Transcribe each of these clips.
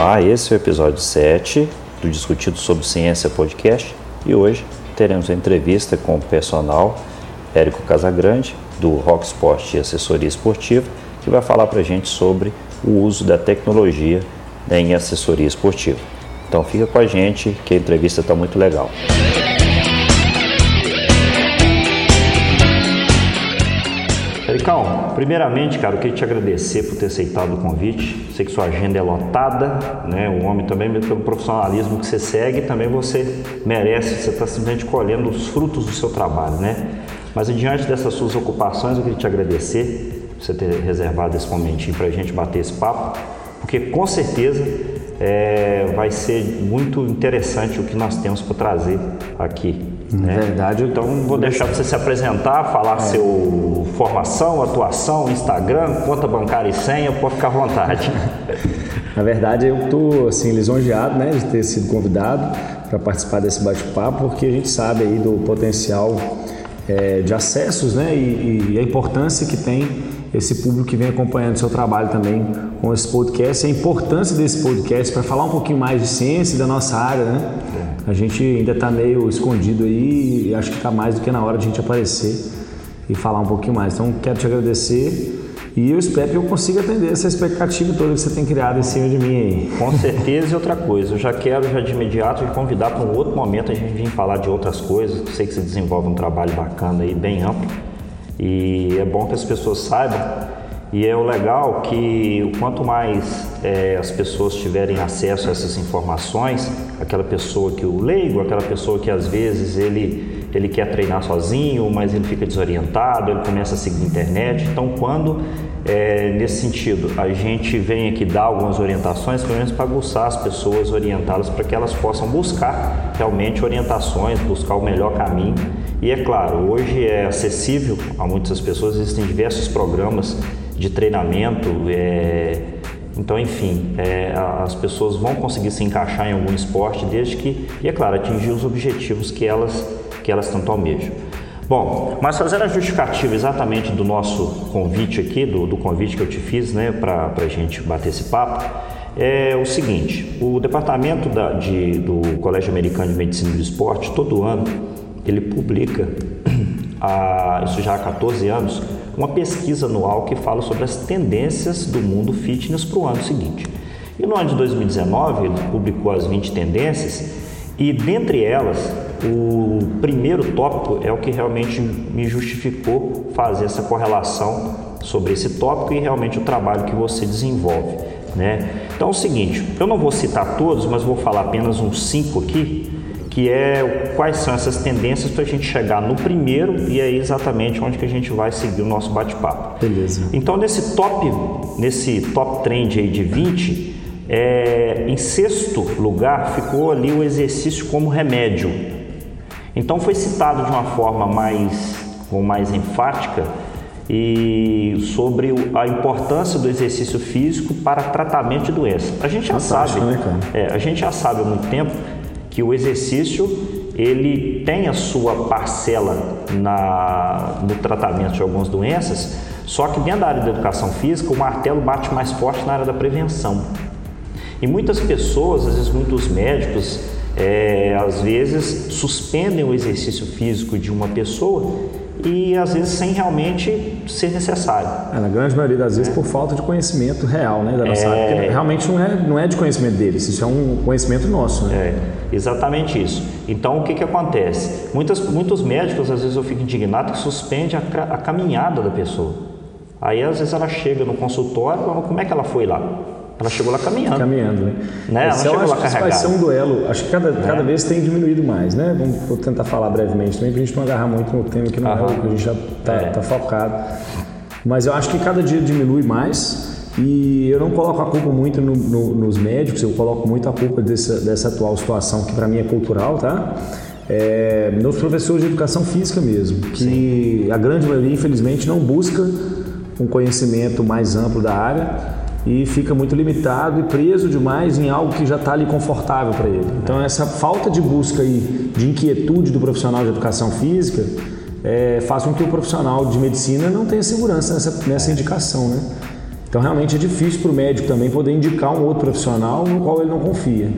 Olá, esse é o episódio 7 do Discutido sobre Ciência Podcast e hoje teremos a entrevista com o personal Érico Casagrande, do Rock Sport e Assessoria Esportiva, que vai falar para a gente sobre o uso da tecnologia em assessoria esportiva. Então fica com a gente que a entrevista está muito legal. Ericão, primeiramente, cara, eu queria te agradecer por ter aceitado o convite. Sei que sua agenda é lotada, né? O homem também, pelo profissionalismo que você segue, também você merece, você está simplesmente colhendo os frutos do seu trabalho, né? Mas diante dessas suas ocupações, eu queria te agradecer por você ter reservado esse momentinho para a gente bater esse papo, porque com certeza é, vai ser muito interessante o que nós temos para trazer aqui. Né? Verdade. Então vou deixar você se apresentar, falar é. seu formação, atuação, Instagram, conta bancária e senha, pode ficar à vontade. Na verdade, eu estou assim lisonjeado, né, de ter sido convidado para participar desse bate-papo, porque a gente sabe aí do potencial é, de acessos, né, e, e a importância que tem esse público que vem acompanhando o seu trabalho também com esse podcast, a importância desse podcast para falar um pouquinho mais de ciência e da nossa área, né? A gente ainda está meio escondido aí e acho que está mais do que na hora de a gente aparecer e falar um pouquinho mais. Então, quero te agradecer e eu espero que eu consiga atender essa expectativa toda que você tem criado em cima de mim aí. Com certeza e outra coisa, eu já quero já de imediato te convidar para um outro momento a gente vir falar de outras coisas. Sei que você desenvolve um trabalho bacana aí, bem amplo. E é bom que as pessoas saibam. E é o legal que quanto mais é, as pessoas tiverem acesso a essas informações, aquela pessoa que o leigo, aquela pessoa que às vezes ele, ele quer treinar sozinho, mas ele fica desorientado, ele começa a seguir a internet. Então, quando é, nesse sentido a gente vem aqui dar algumas orientações, pelo menos para aguçar as pessoas, orientá-las para que elas possam buscar realmente orientações, buscar o melhor caminho e é claro, hoje é acessível a muitas pessoas, existem diversos programas de treinamento, é, então, enfim, é, as pessoas vão conseguir se encaixar em algum esporte desde que, e é claro, atingir os objetivos que elas, que elas tanto almejam. Bom, mas fazendo a justificativa exatamente do nosso convite aqui, do, do convite que eu te fiz, né, para a gente bater esse papo, é o seguinte: o departamento da, de, do Colégio Americano de Medicina do Esporte, todo ano, ele publica, há, isso já há 14 anos, uma pesquisa anual que fala sobre as tendências do mundo fitness para o ano seguinte. E no ano de 2019 ele publicou as 20 tendências e dentre elas o primeiro tópico é o que realmente me justificou fazer essa correlação sobre esse tópico e realmente o trabalho que você desenvolve. Né? Então é o seguinte, eu não vou citar todos, mas vou falar apenas uns cinco aqui que é quais são essas tendências para a gente chegar no primeiro e é exatamente onde que a gente vai seguir o nosso bate-papo. Beleza. Então nesse top, nesse top trend aí de 20, é, em sexto lugar ficou ali o exercício como remédio. Então foi citado de uma forma mais, ou mais enfática e sobre a importância do exercício físico para tratamento de doenças. A gente já Fantástico, sabe, né, é, a gente já sabe há muito tempo que o exercício ele tem a sua parcela na, no tratamento de algumas doenças, só que dentro da área da educação física o martelo bate mais forte na área da prevenção. E muitas pessoas, às vezes muitos médicos, é, às vezes suspendem o exercício físico de uma pessoa e às vezes sem realmente ser necessário. É, na grande maioria das vezes é. por falta de conhecimento real né, da nossa é... área, porque realmente não é, não é de conhecimento deles, isso é um conhecimento nosso. Né? É, exatamente isso. Então o que, que acontece? Muitas, muitos médicos, às vezes eu fico indignado que suspende a, a caminhada da pessoa. Aí às vezes ela chega no consultório, como é que ela foi lá? Ela chegou lá caminhando. Caminhando, né? né? Ela chegou lá carregada. vai ser um duelo. Acho que cada, é. cada vez tem diminuído mais, né? Vamos vou tentar falar brevemente também, para a gente não agarrar muito no tema que não Aham. é o que a gente já está é. tá focado. Mas eu acho que cada dia diminui mais e eu não coloco a culpa muito no, no, nos médicos, eu coloco muito a culpa dessa, dessa atual situação, que para mim é cultural, tá? É, nos professores de educação física mesmo, que Sim. a grande maioria, infelizmente, não busca um conhecimento mais amplo da área e fica muito limitado e preso demais em algo que já está ali confortável para ele. Então essa falta de busca e de inquietude do profissional de educação física é, faz com que o profissional de medicina não tenha segurança nessa, nessa indicação, né? Então realmente é difícil para o médico também poder indicar um outro profissional no qual ele não confia.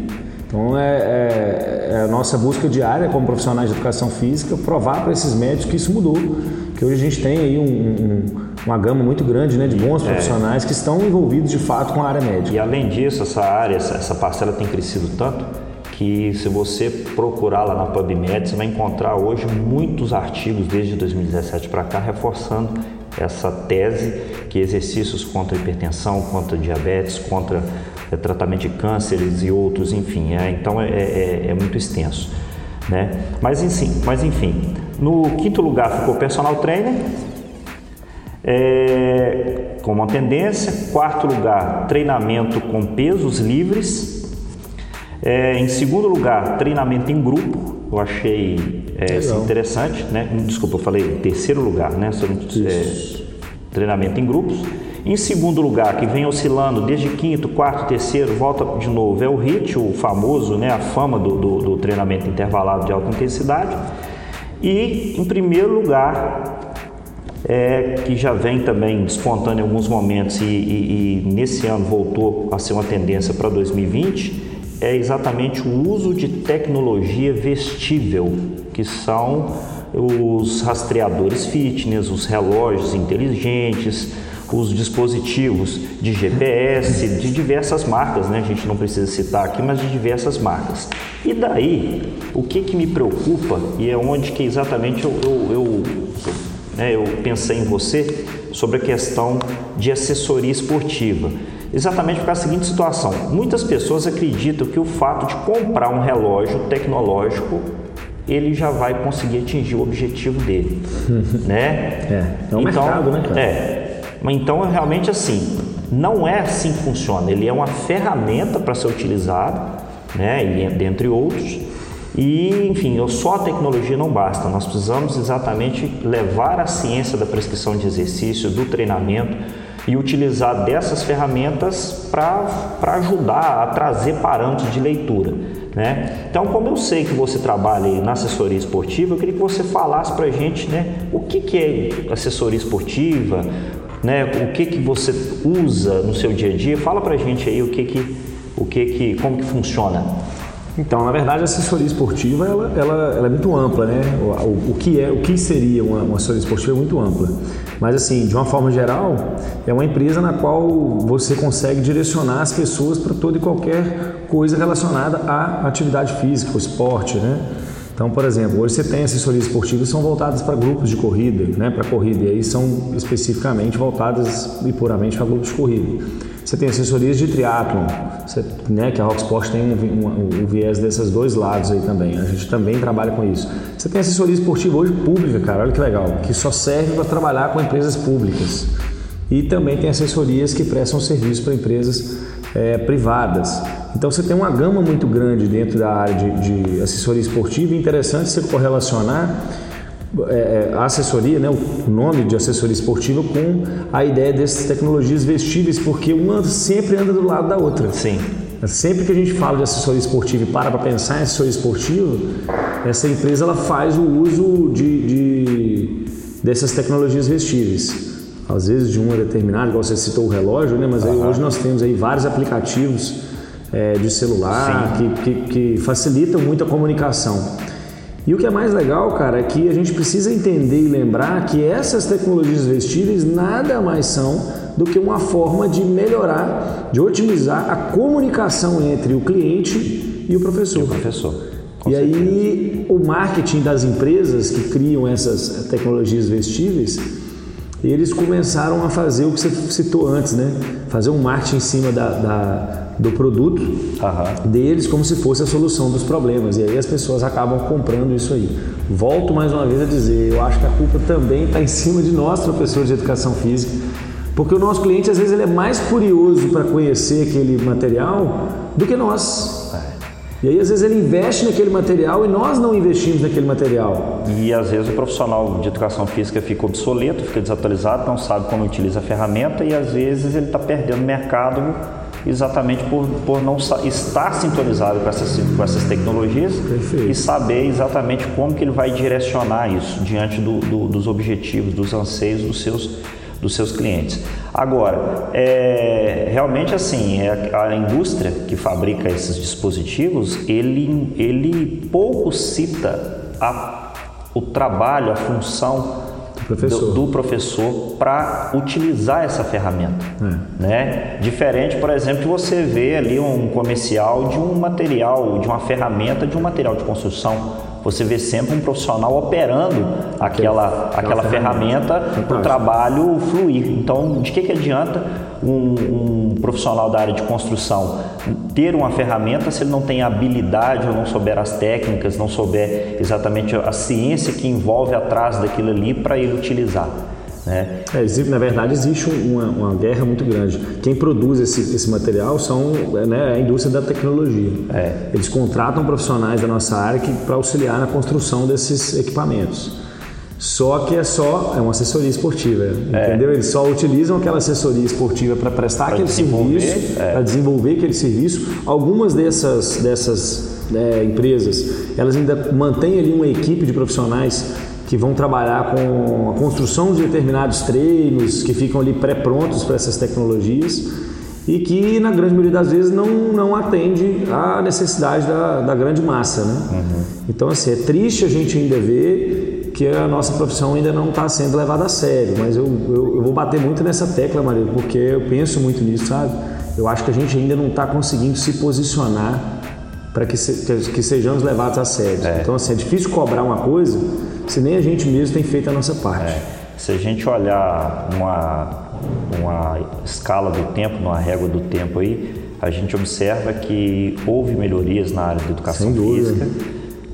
Então é, é, é a nossa busca diária como profissionais de educação física provar para esses médicos que isso mudou, que hoje a gente tem aí um, um, uma gama muito grande né, de bons é. profissionais é. que estão envolvidos de fato com a área médica. E além disso, essa área, essa, essa parcela tem crescido tanto que se você procurar lá na PubMed, você vai encontrar hoje muitos artigos desde 2017 para cá reforçando essa tese que exercícios contra hipertensão, contra diabetes, contra é, tratamento de cânceres e outros, enfim, é, então é, é, é, muito extenso. Né? Mas, enfim, mas enfim, no quinto lugar ficou personal trainer, é, como uma tendência. Quarto lugar, treinamento com pesos livres. É, em segundo lugar, treinamento em grupo. Eu achei é, interessante, né? Desculpa, eu falei terceiro lugar, né? Sobre, é, treinamento em grupos. Em segundo lugar, que vem oscilando desde quinto, quarto, terceiro, volta de novo, é o HIT, o famoso, né, a fama do, do, do treinamento intervalado de alta intensidade. E em primeiro lugar, é, que já vem também despontando em alguns momentos e, e, e nesse ano voltou a ser uma tendência para 2020, é exatamente o uso de tecnologia vestível, que são os rastreadores fitness, os relógios inteligentes, os dispositivos de GPS de diversas marcas, né? A gente não precisa citar aqui, mas de diversas marcas. E daí, o que, que me preocupa e é onde que exatamente eu, eu, eu, né, eu pensei em você sobre a questão de assessoria esportiva. Exatamente causa da seguinte situação: muitas pessoas acreditam que o fato de comprar um relógio tecnológico ele já vai conseguir atingir o objetivo dele, né? É, é um então, mercado, né, cara? É, então, é realmente assim, não é assim que funciona. Ele é uma ferramenta para ser utilizado, né, e, dentre outros. E, enfim, só a tecnologia não basta. Nós precisamos exatamente levar a ciência da prescrição de exercício, do treinamento e utilizar dessas ferramentas para ajudar a trazer parâmetros de leitura. Né? Então, como eu sei que você trabalha na assessoria esportiva, eu queria que você falasse para a gente né, o que, que é assessoria esportiva, né? O que que você usa no seu dia a dia? Fala pra gente aí o que que o que que como que funciona. Então, na verdade, a assessoria esportiva ela, ela, ela é muito ampla, né? O, o, que é, o que seria uma, uma assessoria esportiva é muito ampla. Mas assim, de uma forma geral, é uma empresa na qual você consegue direcionar as pessoas para toda e qualquer coisa relacionada à atividade física, ao esporte, né? Então, por exemplo, hoje você tem assessorias esportivas que são voltadas para grupos de corrida, né, para corrida, e aí são especificamente voltadas e puramente para grupos de corrida. Você tem assessorias de triatlon, né, que a Rocksport tem um, um, um, viés desses dois lados aí também. A gente também trabalha com isso. Você tem assessoria esportiva hoje pública, cara, olha que legal, que só serve para trabalhar com empresas públicas. E também tem assessorias que prestam serviço para empresas é, privadas. Então você tem uma gama muito grande dentro da área de, de assessoria esportiva. interessante você correlacionar é, é, a assessoria, né, o nome de assessoria esportiva, com a ideia dessas tecnologias vestíveis, porque uma sempre anda do lado da outra. Sim. Sempre que a gente fala de assessoria esportiva e para para pensar em assessoria esportiva, essa empresa ela faz o uso de, de dessas tecnologias vestíveis às vezes de uma determinada, igual você citou o relógio, né? mas uhum. hoje nós temos aí vários aplicativos é, de celular que, que, que, facilitam muito a comunicação. E o que é mais legal, cara, é que a gente precisa entender e lembrar que essas tecnologias vestíveis nada mais são do que uma forma de melhorar, de otimizar a comunicação entre o cliente e o professor. E o professor. e certeza. aí o marketing das empresas que criam essas tecnologias vestíveis eles começaram a fazer o que você citou antes, né? Fazer um marketing em cima da, da do produto uhum. deles como se fosse a solução dos problemas. E aí as pessoas acabam comprando isso aí. Volto mais uma vez a dizer, eu acho que a culpa também está em cima de nós, professores de educação física, porque o nosso cliente às vezes ele é mais curioso para conhecer aquele material do que nós. E aí, às vezes, ele investe naquele material e nós não investimos naquele material. E às vezes o profissional de educação física fica obsoleto, fica desatualizado, não sabe como utiliza a ferramenta e às vezes ele está perdendo mercado exatamente por, por não estar sintonizado com essas, com essas tecnologias Perfeito. e saber exatamente como que ele vai direcionar isso diante do, do, dos objetivos, dos anseios dos seus, dos seus clientes. Agora, é, realmente assim, é a indústria que fabrica esses dispositivos, ele, ele pouco cita a, o trabalho, a função professor. do, do professor para utilizar essa ferramenta. É. Né? Diferente, por exemplo, de você ver ali um comercial de um material, de uma ferramenta, de um material de construção você vê sempre um profissional operando aquela, aquela ferramenta para o trabalho fluir. Então, de que, que adianta um, um, profissional da área de construção ter uma ferramenta se ele não tem habilidade ou não souber as técnicas, não souber exatamente a ciência que envolve atrás daquilo ali para ele utilizar? Né? É, na verdade, existe uma, uma, guerra muito grande. Quem produz esse, esse material são né, a indústria da tecnologia. É. Eles contratam profissionais da nossa área para auxiliar na construção desses equipamentos. Só que é só é uma assessoria esportiva, é. entendeu? Eles só utilizam aquela assessoria esportiva para prestar pra aquele serviço, é. para desenvolver aquele serviço. Algumas dessas dessas é, empresas, elas ainda mantêm ali uma equipe de profissionais que vão trabalhar com a construção de determinados treinos que ficam ali pré-prontos para essas tecnologias e que na grande maioria das vezes não, não atende à necessidade da, da grande massa, né? Uhum. Então assim, é triste a gente ainda ver que a nossa profissão ainda não está sendo levada a sério, mas eu, eu, eu, vou bater muito nessa tecla, Maria, porque eu penso muito nisso, sabe? Eu acho que a gente ainda não está conseguindo se posicionar para que, se, que, sejamos levados a sério. É. Então assim, é difícil cobrar uma coisa se nem a gente mesmo tem feito a nossa parte. É. Se a gente olhar uma, uma escala do tempo, uma régua do tempo aí, a gente observa que houve melhorias na área da educação física,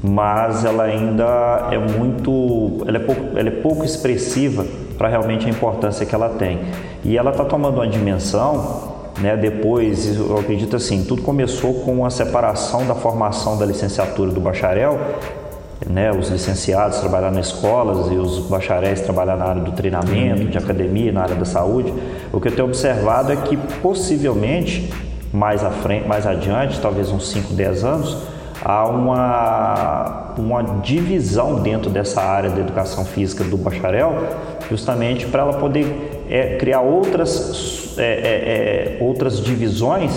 mas ela ainda é muito, ela é pouco, ela é pouco expressiva para realmente a importância que ela tem. E ela está tomando uma dimensão né, depois, eu acredito assim, tudo começou com a separação da formação da licenciatura do bacharel né, os licenciados trabalhar nas escolas e os bacharéis trabalhar na área do treinamento, de academia, na área da saúde, o que eu tenho observado é que possivelmente mais à frente, mais adiante, talvez uns 5, 10 anos, há uma, uma divisão dentro dessa área da educação física do bacharel, justamente para ela poder é, criar outras, é, é, é outras divisões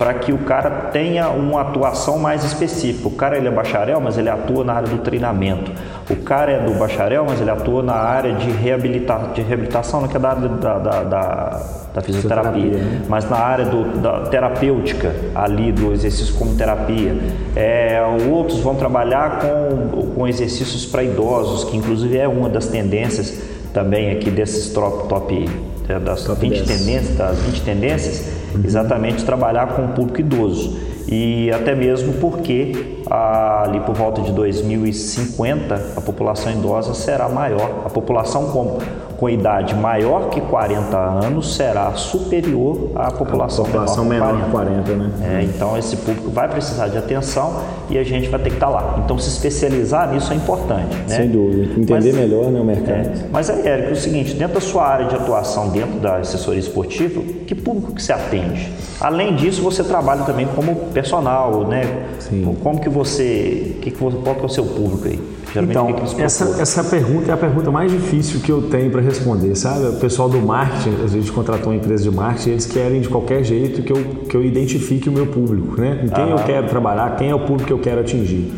para que o cara tenha uma atuação mais específica. O cara ele é bacharel, mas ele atua na área do treinamento. O cara é do bacharel, mas ele atua na área de, reabilita de reabilitação, que é da área da, da, da, da fisioterapia, né? mas na área do, da terapêutica, ali do exercício como terapia. É, outros vão trabalhar com, com exercícios para idosos, que inclusive é uma das tendências também aqui desses top, top é, das top 20 tendências, das 20 tendências uhum. exatamente trabalhar com o público idoso. E até mesmo porque ali por volta de 2050 a população idosa será maior. A população com, com idade maior que 40 anos será superior à população, a população menor, menor que 40. 40 né? É, então esse público vai precisar de atenção e a gente vai ter que estar lá. Então se especializar nisso é importante. Né? Sem dúvida. Entender mas, melhor né, o mercado. É, mas aí, Érico, é o seguinte, dentro da sua área de atuação, dentro da assessoria esportiva, que público que você atende? Além disso, você trabalha também como personal, né? Sim. Como que você, que que, qual que é o seu público aí? Geralmente, então, que que essa, essa pergunta é a pergunta mais difícil que eu tenho para responder, sabe? O pessoal do marketing, a gente contratou uma empresa de marketing, eles querem de qualquer jeito que eu, que eu identifique o meu público, né? Com quem eu quero trabalhar, quem é o público que eu quero atingir.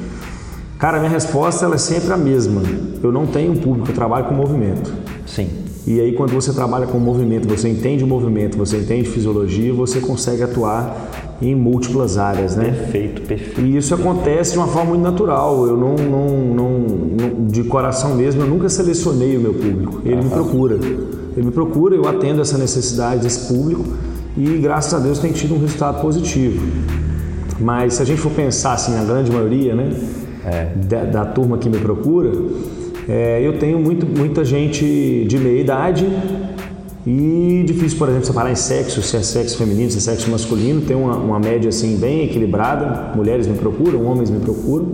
Cara, minha resposta ela é sempre a mesma. Eu não tenho um público, eu trabalho com movimento. Sim. E aí, quando você trabalha com movimento, você entende o movimento, você entende fisiologia, você consegue atuar em múltiplas áreas, né? Perfeito, perfeito. E isso acontece de uma forma muito natural. Eu não, não, não, de coração mesmo, eu nunca selecionei o meu público. Ele ah, me procura. Ele me procura, eu atendo essa necessidade desse público e graças a Deus tem tido um resultado positivo. Mas se a gente for pensar assim, na grande maioria, né, é. da, da, turma que me procura, é, eu tenho muito, muita gente de meia idade e difícil, por exemplo, separar em sexo, se é sexo feminino, se é sexo masculino, tem uma, uma média assim bem equilibrada. Mulheres me procuram, homens me procuram,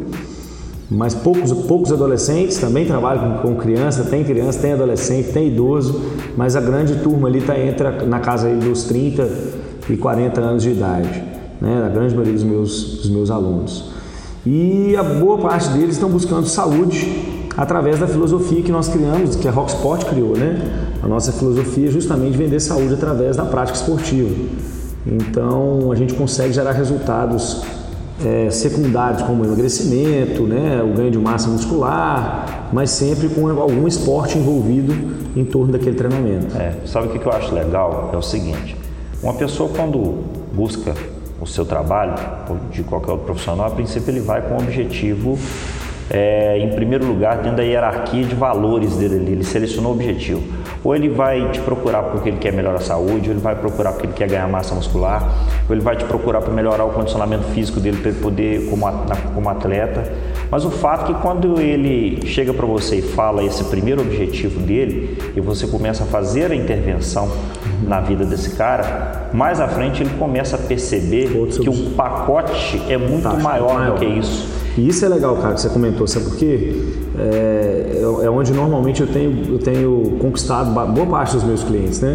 mas poucos, poucos adolescentes também trabalham com, com criança, tem criança, tem adolescente, tem idoso, mas a grande turma ali está entre na casa dos 30 e 40 anos de idade, né? a grande maioria dos meus, dos meus alunos. E a boa parte deles estão buscando saúde através da filosofia que nós criamos, que a Rocksport criou, né? A nossa filosofia é justamente vender saúde através da prática esportiva. Então, a gente consegue gerar resultados é, secundários como emagrecimento, né, o ganho de massa muscular, mas sempre com algum esporte envolvido em torno daquele treinamento. É, sabe o que eu acho legal? É o seguinte: uma pessoa quando busca o seu trabalho, ou de qualquer outro profissional, a princípio ele vai com o objetivo, é, em primeiro lugar, dentro da hierarquia de valores dele ali, ele selecionou o objetivo. Ou ele vai te procurar porque ele quer melhorar a saúde, ou ele vai procurar porque ele quer ganhar massa muscular, ou ele vai te procurar para melhorar o condicionamento físico dele para ele poder como, como atleta. Mas o fato é que quando ele chega para você e fala esse primeiro objetivo dele e você começa a fazer a intervenção na vida desse cara, mais à frente ele começa a perceber que o pacote é muito maior do que isso. E isso é legal, cara, que você comentou, sabe por quê? É, é, é onde normalmente eu tenho, eu tenho conquistado boa parte dos meus clientes, né?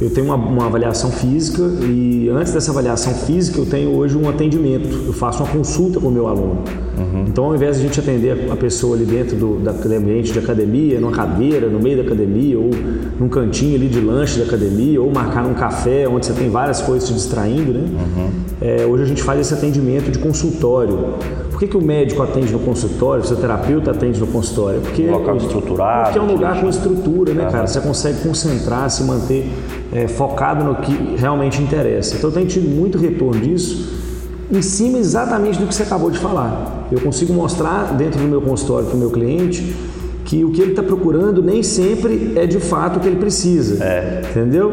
eu tenho uma, uma, avaliação física e antes dessa avaliação física eu tenho hoje um atendimento, eu faço uma consulta com o meu aluno. Uhum. Então ao invés de a gente atender a pessoa ali dentro do, daquele ambiente de academia, numa cadeira, no meio da academia ou num cantinho ali de lanche da academia ou marcar num café onde você tem várias coisas te distraindo, né? Uhum. É, hoje a gente faz esse atendimento de consultório. Que, que o médico atende no consultório, o fisioterapeuta atende no consultório? Porque, um local estruturado. Porque é um lugar com estrutura, né, uhum. cara? Você consegue concentrar, se manter é, focado no que realmente interessa. Então eu tenho tido muito retorno disso em cima exatamente do que você acabou de falar. Eu consigo mostrar dentro do meu consultório para o meu cliente que o que ele está procurando nem sempre é de fato o que ele precisa. É. Entendeu?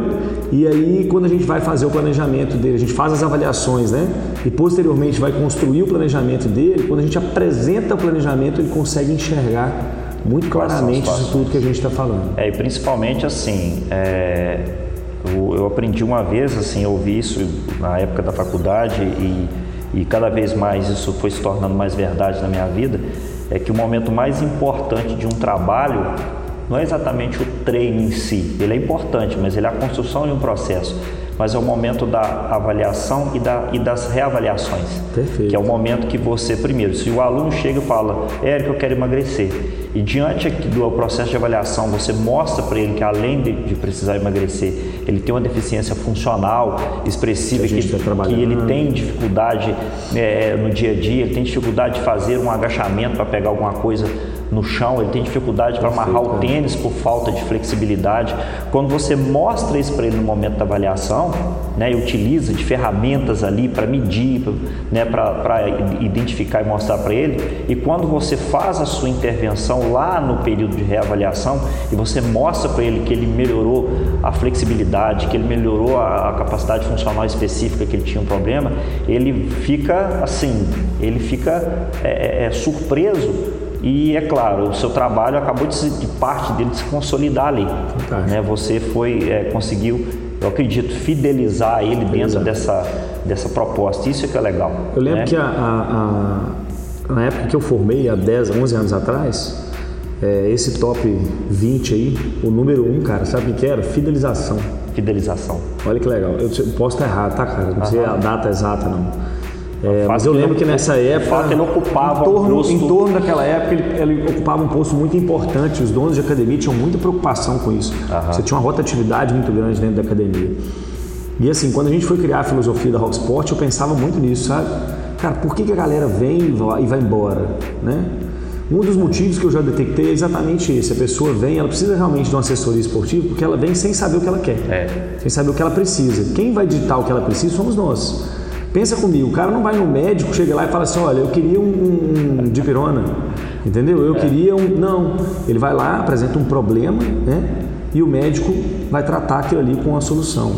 E aí, quando a gente vai fazer o planejamento dele, a gente faz as avaliações, né? E posteriormente vai construir o planejamento dele, quando a gente apresenta o planejamento, ele consegue enxergar muito claramente isso tudo que a gente está falando. É, e principalmente assim, é eu, eu aprendi uma vez, assim, eu ouvi isso na época da faculdade e, e cada vez mais isso foi se tornando mais verdade na minha vida, é que o momento mais importante de um trabalho não é exatamente o treino em si, ele é importante, mas ele é a construção de um processo mas é o momento da avaliação e, da, e das reavaliações. Perfeito. Que é o momento que você, primeiro, se o aluno chega e fala, Érico, eu quero emagrecer, e diante do processo de avaliação você mostra para ele que além de, de, precisar emagrecer, ele tem uma deficiência funcional expressiva, que, que, tá que ele tem dificuldade é, no dia a dia, ele tem dificuldade de fazer um agachamento para pegar alguma coisa no chão, ele tem dificuldade para amarrar o tênis por falta de flexibilidade. Quando você mostra isso para ele no momento da avaliação, né, e utiliza de ferramentas ali para medir, né, para identificar e mostrar para ele, e quando você faz a sua intervenção lá no período de reavaliação e você mostra para ele que ele melhorou a flexibilidade, que ele melhorou a, a capacidade funcional específica que ele tinha um problema, ele fica assim, ele fica é, é, é surpreso e é claro, o seu trabalho acabou de, se, de parte dele se consolidar ali. Né? Você foi, é, conseguiu, eu acredito, fidelizar ele dentro dessa, dessa proposta. Isso é que é legal. Eu lembro né? que a, a, a, na época que eu formei, há 10, 11 anos atrás, é, esse top 20 aí, o número 1, um, cara, sabe o que era? Fidelização. Fidelização. Olha que legal. Eu posso estar errado, tá, cara? Não sei a data exata, não. É, mas eu lembro que nessa época, ele ocupava em torno, um posto... em torno daquela época, ele, ele, ocupava um posto muito importante. Os donos de academia tinham muita preocupação com isso. Uhum. Você tinha uma rotatividade muito grande dentro da academia. E assim, quando a gente foi criar a filosofia da Rocksport, eu pensava muito nisso, sabe? Cara, por que, que a galera vem e vai, e vai embora, né? Um dos motivos que eu já detectei é exatamente esse. A pessoa vem, ela precisa realmente de uma assessoria esportiva porque ela vem sem saber o que ela quer, é. sem saber o que ela precisa. Quem vai ditar o que ela precisa somos nós. Pensa comigo, o cara não vai no médico, chega lá e fala assim, olha, eu queria um, um dipirona, entendeu? Eu é. queria um... Não, ele vai lá, apresenta um problema, né? E o médico vai tratar aquilo ali com a solução.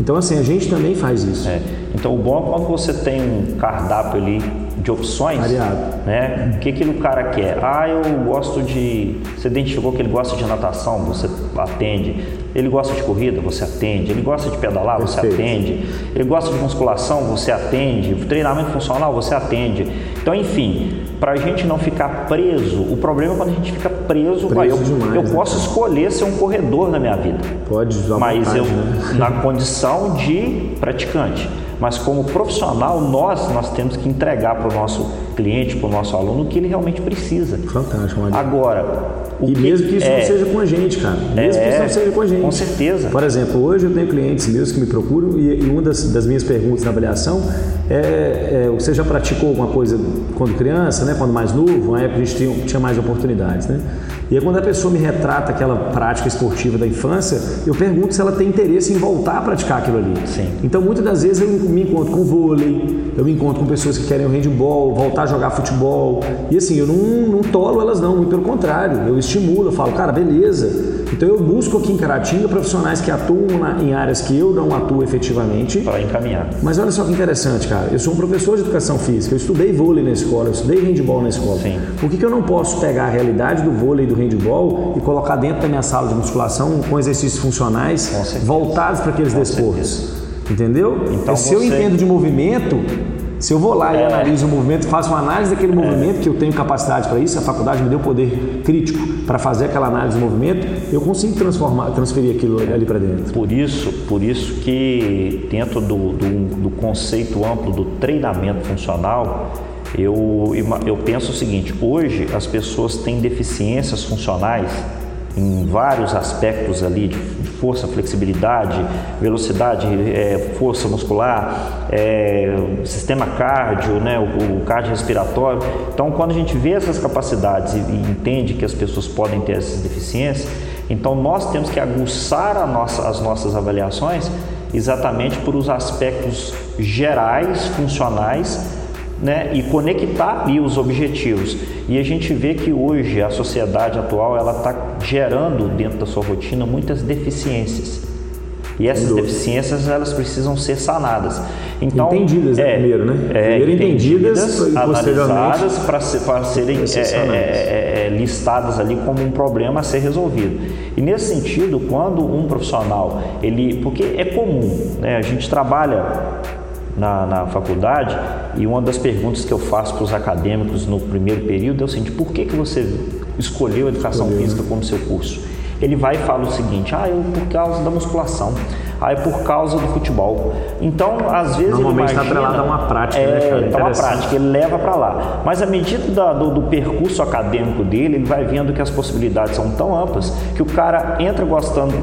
Então, assim, a gente também faz isso. É. Então, o bom é quando você tem um cardápio ali de opções. Variado. Né? O que, que o cara quer? Ah, eu gosto de. Você identificou que ele gosta de natação, você atende. Ele gosta de corrida, você atende. Ele gosta de pedalar, você Perfeito. atende. Ele gosta de musculação, você atende. Treinamento funcional, você atende. Então, enfim, para a gente não ficar preso, o problema é quando a gente fica preso. preso eu, demais, eu né, posso escolher ser um corredor na minha vida. Pode, mas eu, né? na condição de praticante. Mas como profissional, nós, nós temos que entregar para o nosso cliente, para o nosso aluno, o que ele realmente precisa. Fantástico, Maria. Agora, e que mesmo que isso é, não seja com a gente, cara. Mesmo é, que isso não seja com a gente. Com certeza. Por exemplo, hoje eu tenho clientes meus que me procuram e, e uma das, das, minhas perguntas na avaliação é, é, você já praticou alguma coisa quando criança, né? Quando mais novo, na época a gente tinha, tinha mais oportunidades, né? E aí, quando a pessoa me retrata aquela prática esportiva da infância, eu pergunto se ela tem interesse em voltar a praticar aquilo ali. Sim. Então, muitas das vezes eu me encontro com vôlei, eu me encontro com pessoas que querem o handball, voltar a jogar futebol. E assim, eu não, não tolo elas não, muito pelo contrário, eu estimulo, eu falo, cara, beleza. Então eu busco aqui em Caratinga profissionais que atuam na, em áreas que eu não atuo efetivamente. Para encaminhar. Mas olha só que interessante, cara. Eu sou um professor de educação física, eu estudei vôlei na escola, eu estudei handball na escola. Sim. Por que, que eu não posso pegar a realidade do vôlei e do handball e colocar dentro da minha sala de musculação com exercícios funcionais voltados para aqueles com desportos. Certeza. Entendeu? Então, se você... eu entendo de movimento, se eu vou lá e é. analiso o movimento, faço uma análise daquele é. movimento, que eu tenho capacidade para isso, a faculdade me deu poder crítico para fazer aquela análise do movimento, eu consigo transformar, transferir aquilo ali para dentro. Por isso, por isso que dentro do, do, do conceito amplo do treinamento funcional, eu, eu penso o seguinte: hoje as pessoas têm deficiências funcionais em vários aspectos ali de, força, flexibilidade, velocidade, é, força muscular, é, sistema cardio, né, o, o cardiorrespiratório. Então, quando a gente vê essas capacidades e, e, entende que as pessoas podem ter essas deficiências, então nós temos que aguçar nossa, as nossas avaliações exatamente por os aspectos gerais, funcionais né, e conectar ali os objetivos. E a gente vê que hoje a sociedade atual ela está gerando dentro da sua rotina muitas deficiências. E essas deficiências elas precisam ser sanadas. Então, entendidas é, primeiro, né? É, primeiro entendidas, entendidas analisadas para ser, serem é, é, é, é, listadas ali como um problema a ser resolvido. E nesse sentido, quando um profissional ele, porque é comum, né? A gente trabalha na, na faculdade e uma das perguntas que eu faço para os acadêmicos no primeiro período é o seguinte: por que, que você escolheu a educação escolheu. física como seu curso? Ele vai e fala o seguinte: ah, eu por causa da musculação, ah, é por causa do futebol. Então, às vezes. Normalmente está atrelado a uma prática, é, né, cara? É uma prática, ele leva para lá. Mas à medida da, do, do percurso acadêmico dele, ele vai vendo que as possibilidades são tão amplas que o cara entra gostando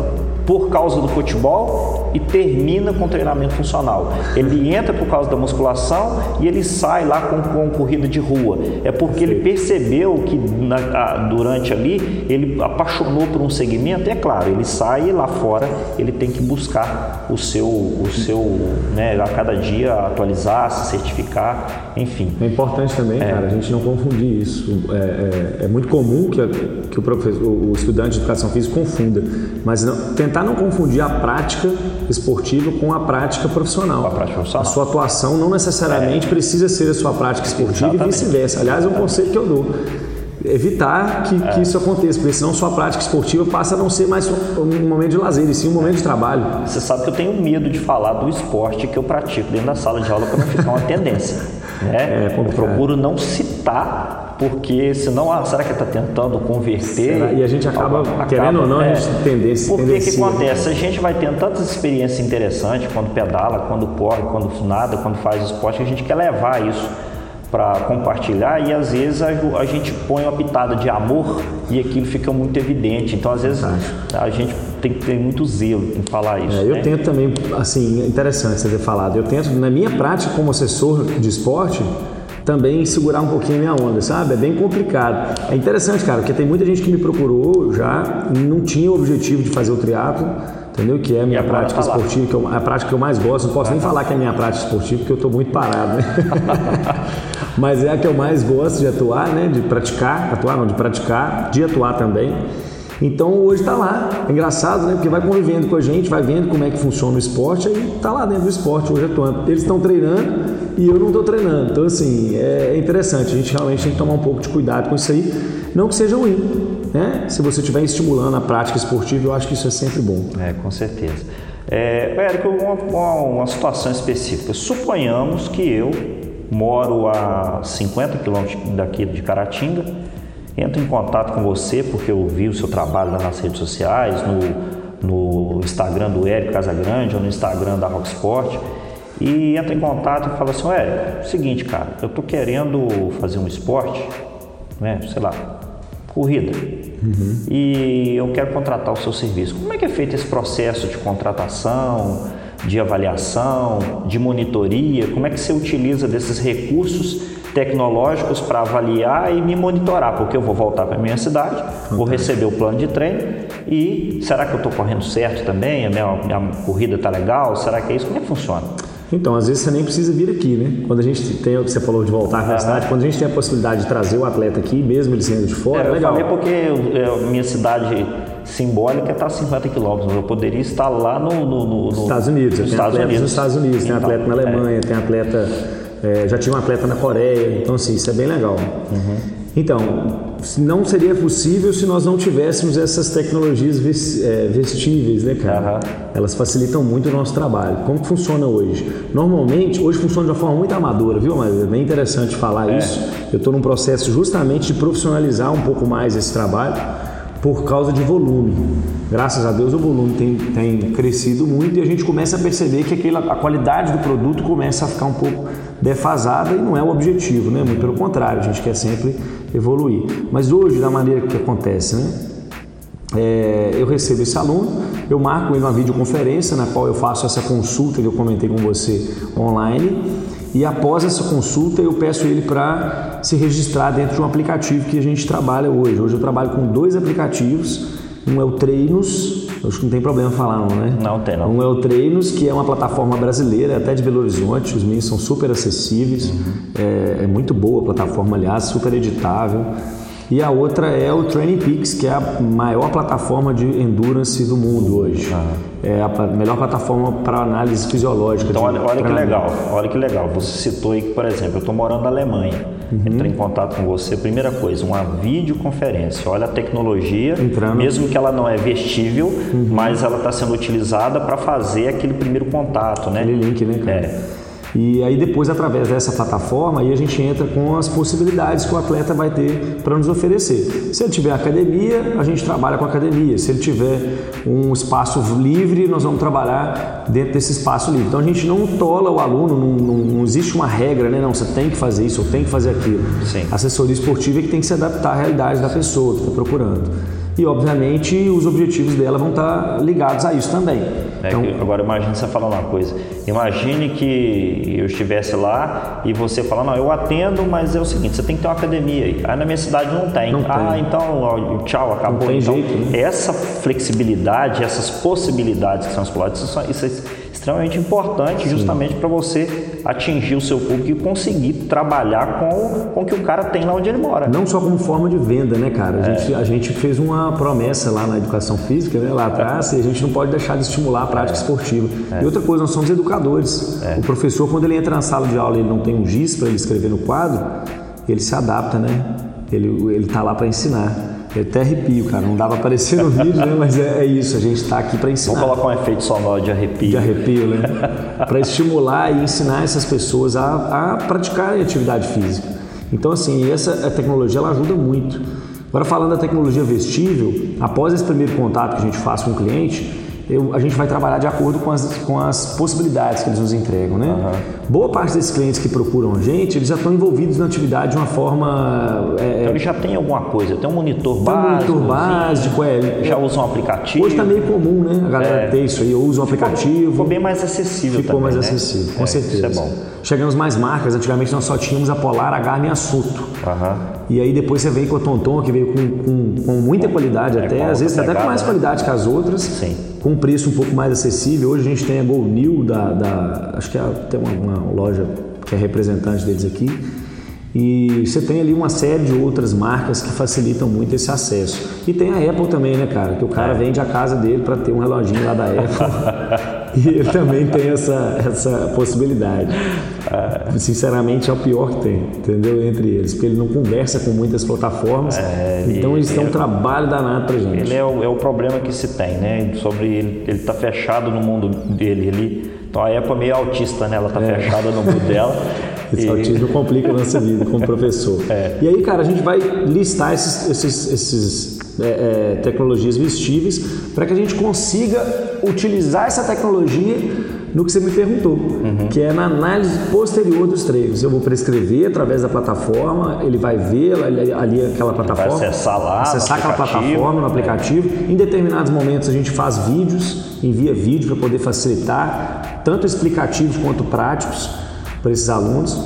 por causa do futebol e termina com treinamento funcional. Ele entra por causa da musculação e ele sai lá com, com corrida de rua. É porque ele percebeu que na, a, durante ali ele apaixonou por um segmento. E é claro, ele sai lá fora, ele tem que buscar o seu, o seu, né, a cada dia atualizar, se certificar, enfim. É importante também, é. cara, a gente não confundir isso. É, é, é muito comum que, que o, professor, o estudante de educação física confunda, mas não, tentar não confunir a prática esportiva com a prática profissional. A, prática profissional. a sua atuação não necessariamente é. precisa ser a sua prática esportiva Exatamente. e vice-versa. Aliás, é um conceito que eu dou. Evitar que, é. que, isso aconteça, porque senão sua prática esportiva passa a não ser mais um momento de lazer, e sim um momento de trabalho. Você sabe que eu tenho medo de falar do esporte que eu pratico dentro da sala de aula para não ficar uma tendência. Né? É, eu procuro não citar porque senão, ah, será que está tentando converter? Será? E a gente acaba, acaba querendo ou não, é, a gente tendência. Porque o que acontece? A gente vai tendo tantas experiências interessantes quando pedala, quando corre, quando nada, quando faz esporte, que a gente quer levar isso para compartilhar e às vezes a, a, gente põe uma pitada de amor e aquilo fica muito evidente. Então, às vezes, a gente tem que ter muito zelo em falar isso. É, eu né? tento também, assim, interessante você ter falado, eu tento, na minha prática como assessor de esporte, também segurar um pouquinho a minha onda, sabe? É bem complicado. É interessante, cara, porque tem muita gente que me procurou já, não tinha o objetivo de fazer o triatlo, entendeu? Que é a minha prática esportiva, que eu, a prática que eu mais gosto. Não posso nem falar que é a minha prática esportiva, porque eu estou muito parado, né? Mas é a que eu mais gosto de atuar, né? De praticar, atuar não, de praticar, de atuar também. Então hoje está lá. É engraçado, né? Porque vai convivendo com a gente, vai vendo como é que funciona o esporte, aí está lá dentro do esporte hoje atuando. Eles estão treinando e eu não estou treinando. Então, assim, é interessante. A gente realmente tem que tomar um pouco de cuidado com isso aí. Não que seja ruim, né? Se você estiver estimulando a prática esportiva, eu acho que isso é sempre bom. É, com certeza. É, Érico, uma, uma, uma situação específica. Suponhamos que eu moro a 50 quilômetros daqui de Caratinga entro em contato com você porque eu vi o seu trabalho lá nas redes sociais, no, no Instagram do Érico Casagrande ou no Instagram da Rocksport e entra em contato e fala assim, ué, seguinte, cara, eu tô querendo fazer um esporte, né, sei lá, corrida, uhum. e eu quero contratar o seu serviço. Como é que é feito esse processo de contratação, de avaliação, de monitoria? Como é que você utiliza desses recursos tecnológicos para avaliar e me monitorar, porque eu vou voltar para minha cidade, vou receber o plano de treino e será que eu estou correndo certo também? A minha, minha corrida está legal? Será que é isso? Como é que funciona? Então, às vezes você nem precisa vir aqui, né? Quando a gente tem, o que você falou de voltar para a cidade, quando a gente tem a possibilidade de trazer o atleta aqui, mesmo ele sendo de fora, é, é legal. Eu falei porque a minha cidade simbólica está a 50 quilômetros, eu poderia estar lá no, no, no, Estados Unidos. Nos Estados Unidos. nos Estados Unidos, tem então, atleta na Alemanha, é. tem atleta é, já tinha um atleta na Coreia, então assim, isso é bem legal. Uhum. Então, não seria possível se nós não tivéssemos essas tecnologias é, vestíveis, né, cara? Uhum. Elas facilitam muito o nosso trabalho. Como que funciona hoje? Normalmente, hoje funciona de uma forma muito amadora, viu? Mas é bem interessante falar é. isso. Eu estou num processo justamente de profissionalizar um pouco mais esse trabalho por causa de volume. Graças a Deus o volume tem, tem crescido muito e a gente começa a perceber que aquela, a qualidade do produto começa a ficar um pouco defasada e não é o objetivo, né? Muito pelo contrário, a gente quer sempre evoluir. Mas hoje, da maneira que acontece, né? É, eu recebo esse aluno, eu marco ele uma videoconferência na qual eu faço essa consulta que eu comentei com você online e após essa consulta, eu peço ele para se registrar dentro de um aplicativo que a gente trabalha hoje. Hoje eu trabalho com dois aplicativos. Um é o Treinos, acho que não tem problema falar não, né? Não tem não. Um é o Treinos, que é uma plataforma brasileira, até de Belo Horizonte, os meninos são super acessíveis, uhum. é, é, muito boa a plataforma, aliás, super editável. E a outra é o Training Peaks, que é a maior plataforma de endurance do mundo hoje. Ah. É a melhor plataforma para análise fisiológica. Então, olha, olha que legal, olha que legal. Você citou aí que, por exemplo, eu estou morando na Alemanha. Uhum. Entrei em contato com você, primeira coisa, uma videoconferência. Olha a tecnologia, Entrando. mesmo que ela não é vestível, uhum. mas ela está sendo utilizada para fazer aquele primeiro contato, né? Aquele link, né, cara? É. E aí depois, através dessa plataforma, aí a gente entra com as possibilidades que o atleta vai ter para nos oferecer. Se ele tiver academia, a gente trabalha com academia. Se ele tiver um espaço livre, nós vamos trabalhar dentro desse espaço livre. Então a gente não tola o aluno, não, não, não existe uma regra, né? Não, você tem que fazer isso ou tem que fazer aquilo. Sim. A assessoria esportiva é que tem que se adaptar à realidade da pessoa que está procurando e obviamente os objetivos dela vão estar ligados a isso também. É então, agora imagine você falando uma coisa. Imagine que eu estivesse lá e você fala, não, eu atendo, mas é o seguinte, você tem que ter uma academia aí. Aí na minha cidade não tem. Não ah, tem. então tchau, acabou. Não tem então, jeito, né? essa flexibilidade, essas possibilidades que são exploradas, isso, isso é extremamente importante justamente para você atingir o seu público e conseguir trabalhar com, com o que o cara tem lá onde ele mora. Não só como forma de venda, né, cara? A, é. gente, a gente fez uma promessa lá na educação física, né, lá atrás, e a gente não pode deixar de estimular a prática é. esportiva. É. E outra coisa, nós somos educadores. É. O professor, quando ele entra na sala de aula e ele não tem um giz para ele escrever no quadro, ele se adapta, né? Ele, ele tá lá para ensinar. Eu até arrepio, cara. Não dá pra aparecer no vídeo, né? Mas é, é isso, a gente está aqui para ensinar. Vamos colocar um efeito sonoro de arrepio. De arrepio, né? para estimular e ensinar essas pessoas a, a praticarem atividade física. Então, assim, essa tecnologia ela ajuda muito. Agora, falando da tecnologia vestível, após esse primeiro contato que a gente faz com o cliente, eu, a gente vai trabalhar de acordo com as, com as possibilidades que eles nos entregam, né? Uhum. Boa parte desses clientes que procuram a gente, eles já estão envolvidos na atividade de uma forma... É, então ele já tem alguma coisa, tem um monitor básico. Tem um monitor básico, é. Já usa um aplicativo. Hoje está meio comum, né? A galera é. ter isso aí, usa um aplicativo. Ficou bem mais acessível Ficou também, mais né? acessível, com é, certeza. Isso é bom. Chegamos mais marcas, antigamente nós só tínhamos a Polar, a Garmin e a Suto. Uhum. E aí depois você vem com a Tonton, que veio com, com, com muita qualidade é, até, às vezes até com mais né? qualidade que as outras. Sim com um preço um pouco mais acessível. Hoje a gente tem a Go New, da, da acho que é, tem uma, uma, loja que é representante deles aqui. E você tem ali uma série de outras marcas que facilitam muito esse acesso. E tem a Apple também, né, cara? Que o cara é. vende a casa dele para ter um reloginho lá da Apple. E ele também tem essa, essa possibilidade. É. Sinceramente, é o pior que tem, entendeu? Entre eles, porque ele não conversa com muitas plataformas. É, então, eles têm um trabalho danado pra gente. Ele é o, é o problema que se tem, né? Sobre ele, ele tá fechado no mundo dele. Ele, então, a Apple é meio autista, né? Ela tá é. fechada no mundo dela. Esse e... autismo complica a nossa vida como professor. É. E aí, cara, a gente vai listar esses, esses, esses é, é, tecnologias vestíveis para que a gente consiga utilizar essa tecnologia no que você me perguntou, uhum. que é na análise posterior dos treinos. Eu vou prescrever através da plataforma, ele vai ver ali, ali aquela plataforma. Vai acessar lá. Acessar aquela plataforma no aplicativo. Em determinados momentos a gente faz vídeos, envia vídeo para poder facilitar, tanto explicativos quanto práticos para esses alunos.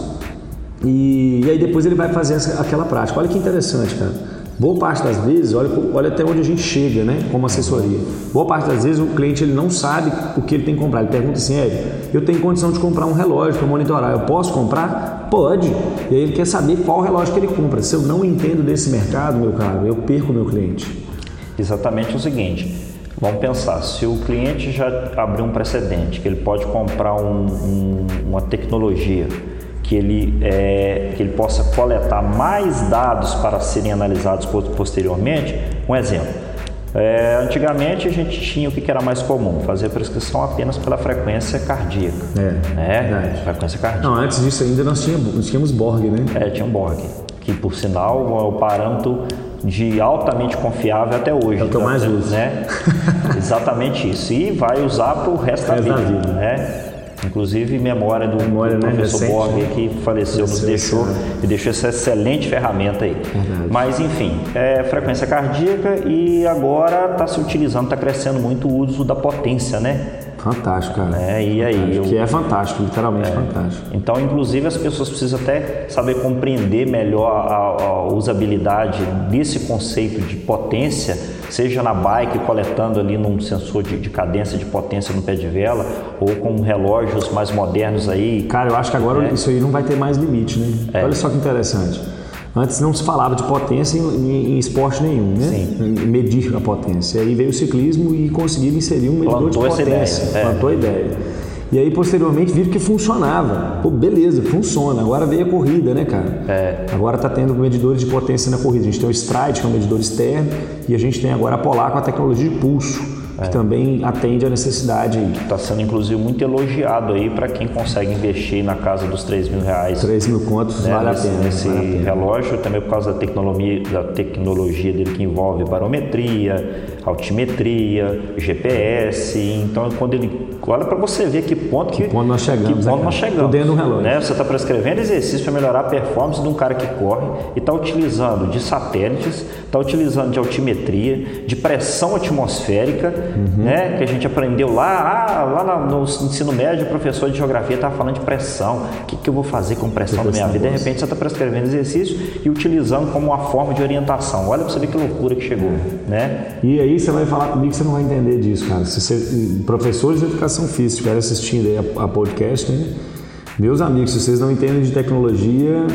E, e aí depois ele vai fazer aquela prática. Olha que interessante, cara. Boa parte das vezes, olha, olha até onde a gente chega, né, como assessoria. Boa parte das vezes o cliente ele não sabe o que ele tem que comprar. Ele pergunta assim, Ed, eu tenho condição de comprar um relógio para monitorar, eu posso comprar? Pode. E aí ele quer saber qual relógio que ele compra. Se eu não entendo desse mercado, meu caro, eu perco meu cliente. Exatamente o seguinte, Vamos pensar, se o cliente já abriu um precedente, que ele pode comprar um, um, uma tecnologia que ele, é, que ele possa coletar mais dados para serem analisados posteriormente. Um exemplo. É, antigamente a gente tinha o que era mais comum, fazer prescrição apenas pela frequência cardíaca. É, né? Frequência cardíaca. Não, antes disso ainda nós tínhamos, nós tínhamos Borg, né? É, tinha um Borg, que por sinal é o parâmetro de altamente confiável até hoje. É o que eu mais uso. Né? Exatamente isso. E vai usar para o resto, resto da vida. Da vida. Né? Inclusive, memória do, memória, do né, professor recente, Borg né? que faleceu, nos deixou e deixou essa excelente ferramenta aí. Verdade. Mas, enfim, é frequência cardíaca e agora está se utilizando, está crescendo muito o uso da potência, né? Fantástico, cara. É, e aí? Eu... Que é fantástico, literalmente é. fantástico. Então, inclusive, as pessoas precisam até saber compreender melhor a, a usabilidade desse conceito de potência seja na bike coletando ali num sensor de, de, cadência de potência no pé de vela ou com relógios mais modernos aí. Cara, eu acho que agora é. isso aí não vai ter mais limite, né? É. Olha só que interessante. Antes não se falava de potência em, em, esporte nenhum, né? Sim. Medir a potência. Aí veio o ciclismo e conseguiu inserir um medidor Plantou de potência. Ideia. É. Plantou a ideia. E aí, posteriormente, viram que funcionava. Pô, beleza, funciona. Agora veio a corrida, né, cara? É. Agora está tendo medidores de potência na corrida. A gente tem o Stride, que é um medidor externo, e a gente tem agora a Polar com a tecnologia de pulso que é. também atende a necessidade. Está sendo inclusive muito elogiado aí para quem consegue investir na casa dos 3 mil reais. 3 mil contos né, vale, nesse, a pena, nesse vale a pena. relógio, também por causa da tecnologia, da tecnologia dele que envolve barometria, altimetria, GPS. Então, quando ele olha para você ver que ponto que, que ponto nós chegamos, que ponto nós chegamos. dentro do relógio. Né? Você está prescrevendo exercício para melhorar a performance de um cara que corre e está utilizando de satélites, está utilizando de altimetria, de pressão atmosférica, uhum. né? Que a gente aprendeu lá, ah, lá no ensino médio, o professor de geografia estava falando de pressão. O que, que eu vou fazer com pressão na minha vida? De repente você está prescrevendo exercício e utilizando como uma forma de orientação. Olha para você ver que loucura que chegou, né? E aí você vai falar comigo que você não vai entender disso, cara. Se você, professores de educação física estiverem assistindo aí a, a podcast, né? Meus amigos, se vocês não entendem de tecnologia,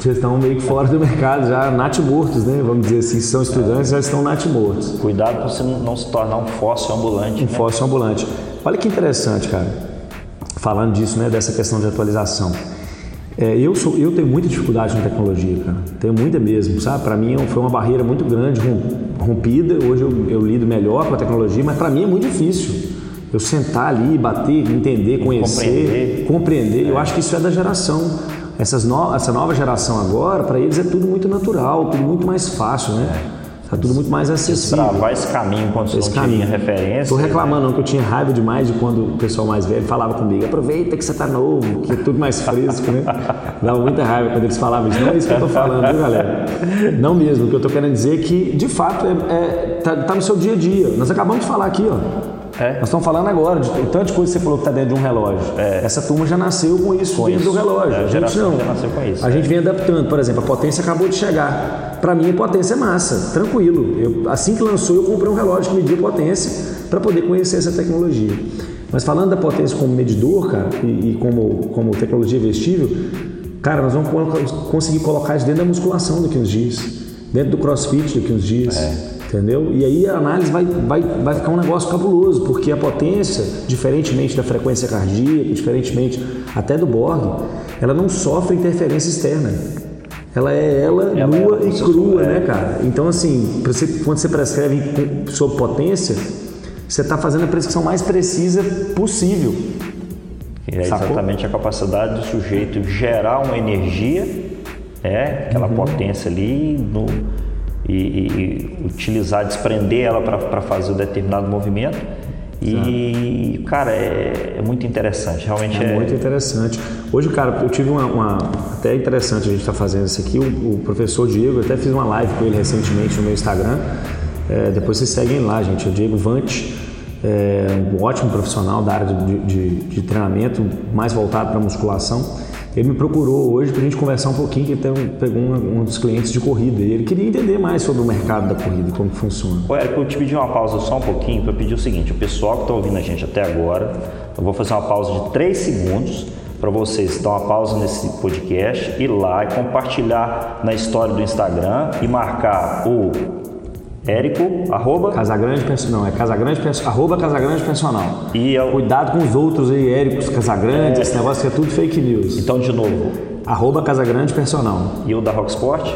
vocês estão meio que fora do mercado, já natimortos, né? Vamos dizer assim, são estudantes, já estão natimortos. Cuidado para você não se tornar um fóssil ambulante. Um né? fóssil ambulante. Olha que interessante, cara. Falando disso, né? Dessa questão de atualização. É, eu, sou, eu tenho muita dificuldade com tecnologia, cara. Tenho muita mesmo, sabe? Para mim foi uma barreira muito grande, rompida. Hoje eu, eu lido melhor com a tecnologia, mas para mim é muito difícil. Eu sentar ali, bater, entender, conhecer, compreender. compreender. É. Eu acho que isso é da geração. Essas no, essa nova geração agora, para eles é tudo muito natural, tudo muito mais fácil, né? Tá tudo muito mais acessível. Destravar esse caminho quando esse não caminho. tinha referência. Tô reclamando né? que eu tinha raiva demais de quando o pessoal mais velho falava comigo, aproveita que você tá novo, que é tudo mais fresco, né? Dava muita raiva quando eles falavam isso. Não é isso que eu tô falando, viu, galera? Não mesmo. O que eu tô querendo dizer é que, de fato, é, é tá, tá no seu dia a dia. Nós acabamos de falar aqui, ó. É. Nós estamos falando agora de tantas coisas que você falou que está dentro de um relógio. É. Essa turma já nasceu com isso com dentro isso. do relógio. É, a, gente não. Já nasceu com isso. A gente vem adaptando. Por exemplo, a potência acabou de chegar. Para mim, a potência é massa, tranquilo. Eu, assim que lançou, eu comprei um relógio que media potência para poder conhecer essa tecnologia. Mas falando da potência como medidor, cara, e, e como, como tecnologia vestível, cara, nós vamos conseguir colocar isso dentro da musculação daqui uns dias, dentro do crossfit daqui uns dias. É. Entendeu? E aí a análise vai, vai, vai ficar um negócio cabuloso, porque a potência, diferentemente da frequência cardíaca, diferentemente até do Borg, ela não sofre interferência externa. Ela é ela, ela nua é e crua, né, cara? Então, assim, você, quando você prescreve sob potência, você está fazendo a prescrição mais precisa possível. E é exatamente a capacidade do sujeito gerar uma energia, é, aquela uhum. potência ali no, e, e, utilizar, desprender ela para fazer um determinado movimento E, cara, é, é, muito interessante, realmente é, é, muito interessante. Hoje, cara, eu tive uma, uma até interessante a gente estar tá fazendo isso aqui. O, o, professor Diego, eu até fiz uma live com ele recentemente no meu Instagram. É, depois vocês seguem lá, gente. É o Diego Vante, é um ótimo profissional da área de, de, de treinamento, mais voltado para musculação. Ele me procurou hoje para a gente conversar um pouquinho, que ele tem, pegou um, um, dos clientes de corrida e ele queria entender mais sobre o mercado da corrida como funciona. Ô, Érico, eu te pedi uma pausa só um pouquinho para pedir o seguinte: o pessoal que está ouvindo a gente até agora, eu vou fazer uma pausa de 3 segundos para vocês dar uma pausa nesse podcast, ir lá e compartilhar na história do Instagram e marcar o Érico, arroba... Casagrande, não, é Casagrande, arroba Casagrande Personal. E eu... Cuidado com os outros aí, Éricos, Casagrande, é... esse negócio que é tudo fake news. Então, de novo. Arroba Casagrande Personal. E o da Rocksport?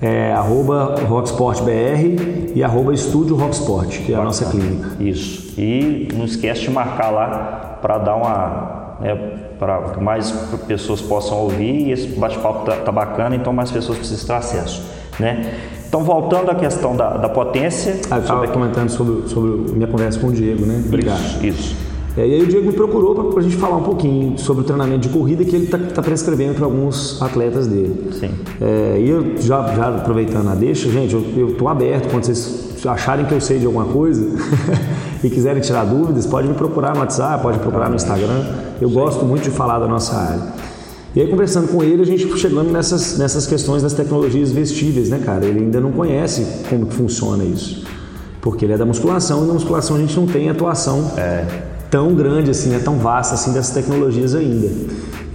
É arroba Rocksport BR e arroba Estúdio Rocksport, que é a nossa clínica. Isso. E não esquece de marcar lá para dar uma... Né, para que mais pessoas possam ouvir e esse bate-papo tá, tá bacana, então mais pessoas precisam ter acesso, né? Então, voltando à questão da, da potência. Ah, eu estava comentando sobre, sobre minha conversa com o Diego, né? Obrigado. Isso. isso. É, e aí o Diego me procurou para a gente falar um pouquinho sobre o treinamento de corrida que ele está tá prescrevendo para alguns atletas dele. Sim. É, e eu já, já aproveitando a deixa, gente, eu estou aberto quando vocês acharem que eu sei de alguma coisa e quiserem tirar dúvidas, pode me procurar no WhatsApp, pode procurar no Instagram. Eu Sim. gosto muito de falar da nossa área. E aí, conversando com ele, a gente chegando nessas, nessas questões das tecnologias vestíveis, né, cara? Ele ainda não conhece como que funciona isso. Porque ele é da musculação e na musculação a gente não tem atuação é. tão grande assim, é tão vasta assim dessas tecnologias ainda.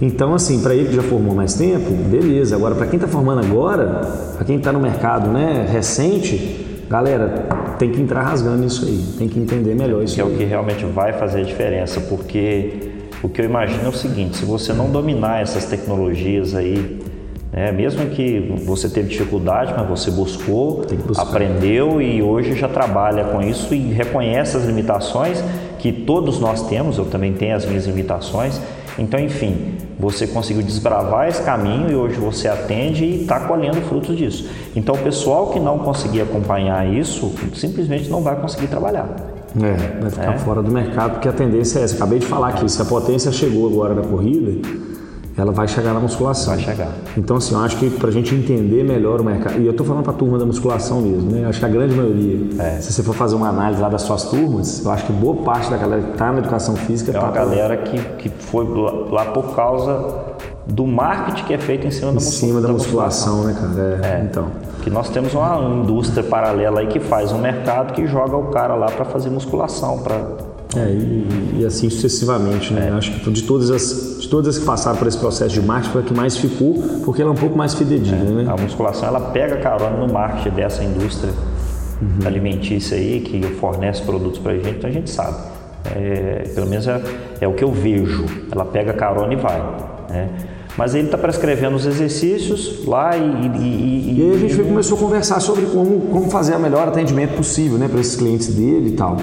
Então, assim, para ele que já formou mais tempo, beleza. Agora, para quem está formando agora, para quem está no mercado né, recente, galera, tem que entrar rasgando nisso aí, tem que entender melhor isso. Que é aí. o que realmente vai fazer a diferença, porque o que eu imagino é o seguinte: se você não dominar essas tecnologias aí, né, mesmo que você teve dificuldade, mas você buscou, aprendeu e hoje já trabalha com isso e reconhece as limitações que todos nós temos, eu também tenho as minhas limitações. Então, enfim, você conseguiu desbravar esse caminho e hoje você atende e está colhendo frutos disso. Então, o pessoal que não conseguir acompanhar isso simplesmente não vai conseguir trabalhar. É, vai ficar é. fora do mercado, porque a tendência é essa. Acabei de falar aqui, se a potência chegou agora na corrida, ela vai chegar na musculação. Vai chegar. Então, assim, eu acho que para a gente entender melhor o mercado, e eu estou falando para a turma da musculação mesmo, né? Eu acho que a grande maioria, é. se você for fazer uma análise lá das suas turmas, eu acho que boa parte da galera que está na educação física é uma tá galera que, que foi lá por causa do marketing que é feito em cima da, em cima da, da musculação, musculação, né, cara? É, é. Então. Que nós temos uma indústria paralela aí que faz um mercado que joga o cara lá para fazer musculação, para é, e, e, assim sucessivamente, né? É. Acho que de todas, as, de todas as que passaram por esse processo de marketing foi a que mais ficou, porque ela é um pouco mais fidedigna, é. né? A musculação, ela pega carona no marketing dessa indústria uhum. alimentícia aí, que fornece produtos pra gente, então a gente sabe. É, pelo menos é, é, o que eu vejo. Ela pega carona e vai. Né? Mas ele está prescrevendo os exercícios lá e. E, e, e aí a gente e... começou a conversar sobre como, como fazer o melhor atendimento possível né, para esses clientes dele e tal.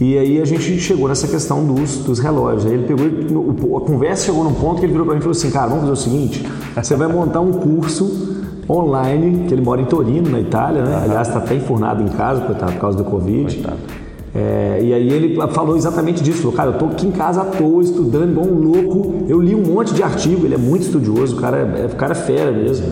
E aí a gente chegou nessa questão dos, dos relógios. Aí ele pegou, a conversa chegou num ponto que ele virou para mim e falou assim: cara, vamos fazer o seguinte: você vai montar um curso online, que ele mora em Torino, na Itália, né? Aliás, está até enfurnado em casa, coitado, por causa do Covid. Coitado. É, e aí ele falou exatamente disso, falou, cara, eu tô aqui em casa à toa, estudando igual um louco, eu li um monte de artigo, ele é muito estudioso, o cara é, o cara é fera mesmo.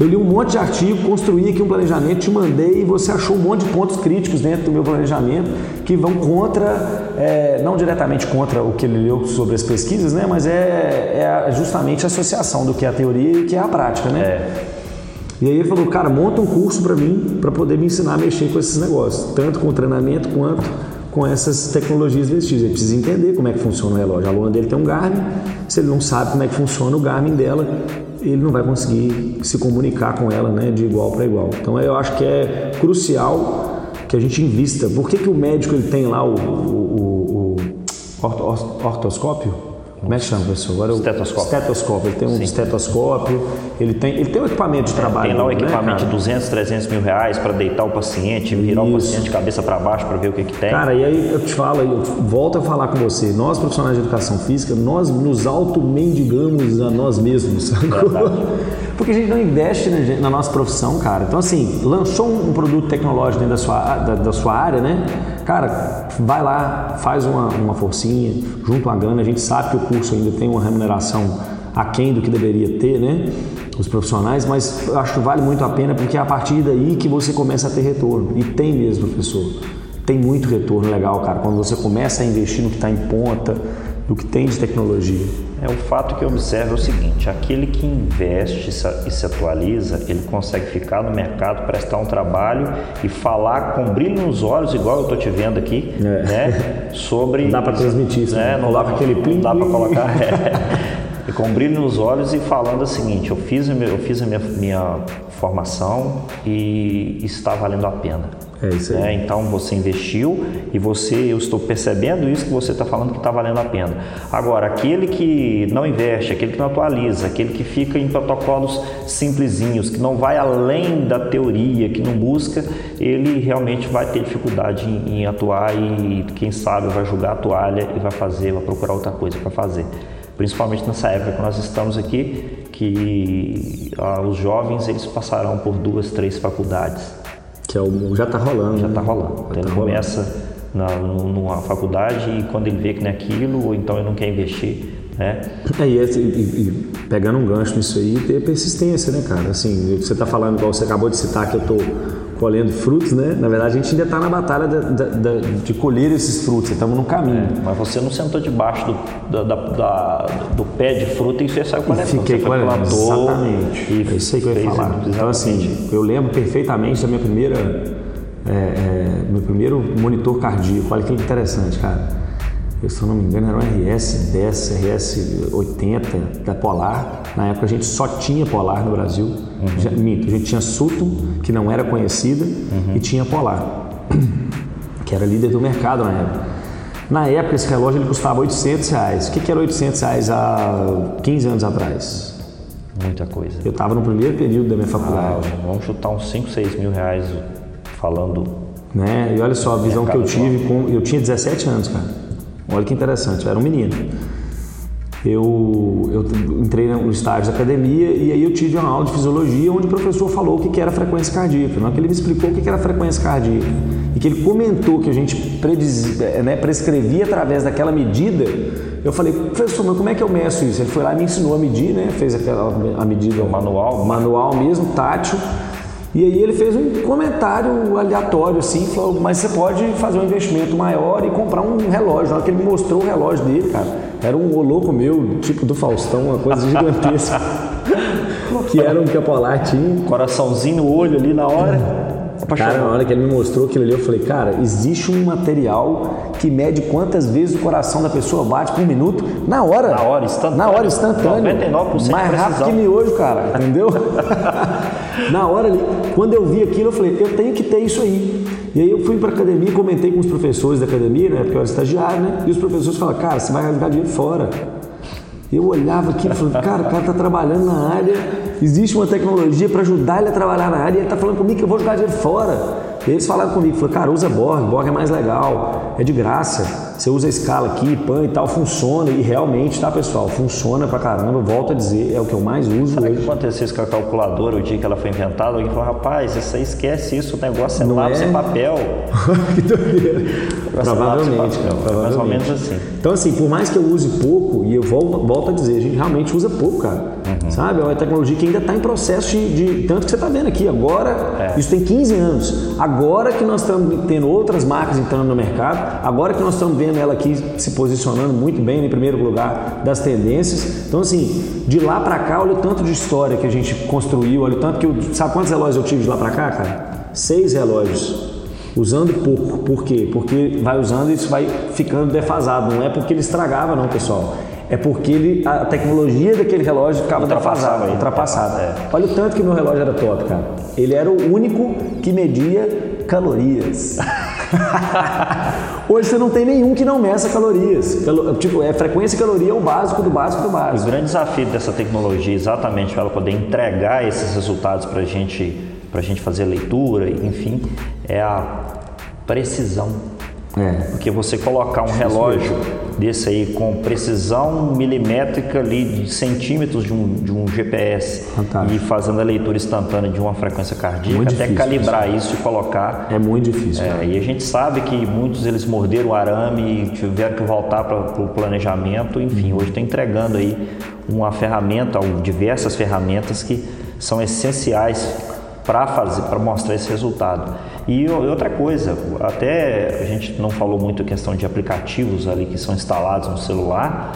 Eu li um monte de artigo, construí aqui um planejamento, te mandei e você achou um monte de pontos críticos dentro do meu planejamento que vão contra, é, não diretamente contra o que ele leu sobre as pesquisas, né, mas é, é justamente a associação do que é a teoria e o que é a prática, né? É. E aí ele falou, cara, monta um curso para mim, para poder me ensinar a mexer com esses negócios, tanto com treinamento quanto com essas tecnologias vestidas. Ele precisa entender como é que funciona o relógio. A aluna dele tem um Garmin, se ele não sabe como é que funciona o Garmin dela, ele não vai conseguir se comunicar com ela né, de igual para igual. Então eu acho que é crucial que a gente invista. Por que, que o médico ele tem lá o, o, o, o ortoscópio? Como é que chama, professor? Agora, estetoscópio. Estetoscópio. Ele tem um Sim. estetoscópio, ele tem, ele tem um equipamento de trabalho. Tem lá um né, equipamento né, de 200, 300 mil reais para deitar o paciente, virar Isso. o paciente de cabeça para baixo para ver o que, que tem. Cara, e aí eu te falo, eu volto a falar com você. Nós, profissionais de educação física, nós nos auto-mendigamos a nós mesmos. Porque a gente não investe na nossa profissão, cara. Então, assim, lançou um produto tecnológico dentro da sua, da, da sua área, né? Cara, vai lá, faz uma, uma forcinha, junta uma grana. A gente sabe que o curso ainda tem uma remuneração aquém do que deveria ter, né? Os profissionais, mas acho que vale muito a pena porque é a partir daí que você começa a ter retorno. E tem mesmo, professor. Tem muito retorno legal, cara, quando você começa a investir no que está em ponta, no que tem de tecnologia. É o fato que eu observo é o seguinte: aquele que investe e se atualiza, ele consegue ficar no mercado, prestar um trabalho e falar com brilho nos olhos, igual eu estou te vendo aqui, é. né? Sobre. Dá para transmitir isso, né? Não dá para aquele plim, Dá para colocar. É, e com brilho nos olhos e falando o seguinte: eu fiz, eu fiz a minha, minha formação e está valendo a pena. É isso aí. É, então você investiu e você, eu estou percebendo isso que você está falando que está valendo a pena. Agora, aquele que não investe, aquele que não atualiza, aquele que fica em protocolos simplesinhos, que não vai além da teoria, que não busca, ele realmente vai ter dificuldade em, em atuar e quem sabe vai jogar a toalha e vai fazer, vai procurar outra coisa para fazer principalmente nessa época que nós estamos aqui, que ah, os jovens eles passarão por duas, três faculdades que é o, já está rolando. Já está né? rolando. Já ele tá começa na, numa faculdade e quando ele vê que não é aquilo, ou então ele não quer investir, né? É, e, e, e, pegando um gancho nisso aí, ter persistência, né, cara? Assim, você está falando, igual você acabou de citar, que eu estou colhendo frutos, né? Na verdade, a gente ainda está na batalha de colher esses frutos, estamos no caminho. É, mas você não sentou debaixo do, da, da, do pé de fruta e você saiu coletando. Fiquei coletando, exatamente. E é isso aí que eu ia falar. Exatamente. Então, assim, eu lembro perfeitamente da minha primeira, é, é, meu primeiro monitor cardíaco. Olha que interessante, cara eu, se eu não me engano, era um RS 10, RS 80 da Polar. Na época a gente só tinha Polar no Brasil. Uhum. Minto, a gente tinha Sutton, que não era conhecida, uhum. e tinha Polar, que era líder do mercado na época. Na época esse relógio ele custava 800 reais. O que, que era 800 reais há 15 anos atrás? Muita coisa. Eu estava no primeiro período da minha faculdade. Ah, vamos chutar uns 5, 6 mil reais falando. Né? E olha só a visão que eu tive. Com, eu tinha 17 anos, cara. Olha que interessante, eu era um menino. Eu, eu entrei no estágio da academia e aí eu tive uma aula de fisiologia onde o professor falou o que era frequência cardíaca. Na hora que ele me explicou o que era frequência cardíaca e que ele comentou que a gente prediz, né, prescrevia através daquela medida, eu falei, professor, mas como é que eu meço isso? Ele foi lá e me ensinou a medir, né? fez aquela, a medida manual, manual mesmo, tátil. E aí ele fez um comentário aleatório assim, falou, mas você pode fazer um investimento maior e comprar um relógio. Na hora que ele me mostrou o relógio dele, cara, era um louco meu, tipo do Faustão, uma coisa gigantesca. que era um tinha. Coraçãozinho no olho ali na hora. Cara, na hora que ele me mostrou aquilo ali, eu falei, cara, existe um material que mede quantas vezes o coração da pessoa bate por minuto na hora. Na hora, instantâneo. Na hora, instantâneo. 99% Mais rápido que miojo, cara, entendeu? na hora quando eu vi aquilo, eu falei, eu tenho que ter isso aí. E aí eu fui para academia, comentei com os professores da academia, né, porque eu era estagiário, né? E os professores falaram, cara, você vai rasgar dinheiro fora. Eu olhava aquilo e falava, cara, o cara está trabalhando na área, existe uma tecnologia para ajudar ele a trabalhar na área e ele está falando comigo que eu vou jogar dinheiro fora. E eles falaram comigo, falaram, cara, usa Borg, Borg é mais legal, é de graça. Você usa a escala aqui, pan e tal, funciona. E realmente, tá, pessoal? Funciona pra caramba. Volto a dizer, é o que eu mais uso. Será hoje. que aconteceu isso com a calculadora o dia que ela foi inventada? Alguém falou, rapaz, isso aí esquece isso, o negócio é Não lápis é? papel. que doideira. Provavelmente, papel, provavelmente. Mais ou menos assim. Então, assim, por mais que eu use pouco, e eu volto, volto a dizer, a gente realmente usa pouco, cara. Uhum. Sabe? É uma tecnologia que ainda está em processo de, de, Tanto que você está vendo aqui, agora, é. isso tem 15 anos. Agora que nós estamos tendo outras marcas entrando no mercado, agora que nós estamos vendo ela aqui se posicionando muito bem em primeiro lugar das tendências. Então, assim, de lá para cá, olha o tanto de história que a gente construiu, olha o tanto que eu. Sabe quantos relógios eu tive de lá para cá, cara? Seis relógios. Usando pouco. Por quê? Porque vai usando e isso vai ficando defasado. Não é porque ele estragava, não, pessoal é porque ele, a tecnologia daquele relógio ficava ultrapassada. ultrapassada. É. Olha o tanto que meu relógio era top, cara. Ele era o único que media calorias. Hoje você não tem nenhum que não meça calorias. Tipo, é frequência e caloria é o básico do básico do básico. O grande desafio dessa tecnologia, exatamente para ela poder entregar esses resultados para gente, a gente fazer leitura, enfim, é a precisão É. Porque você colocar um relógio desse aí com precisão milimétrica ali de centímetros de um, de um GPS Fantástico. e fazendo a leitura instantânea de uma frequência cardíaca, muito até difícil, calibrar isso. isso e colocar. É muito difícil. É, e a gente sabe que muitos eles morderam o arame e tiveram que voltar para o planejamento. Enfim, hoje está entregando aí uma ferramenta, ou diversas ferramentas que são essenciais para fazer, para mostrar esse resultado. E outra coisa, até a gente não falou muito a questão de aplicativos ali que são instalados no celular.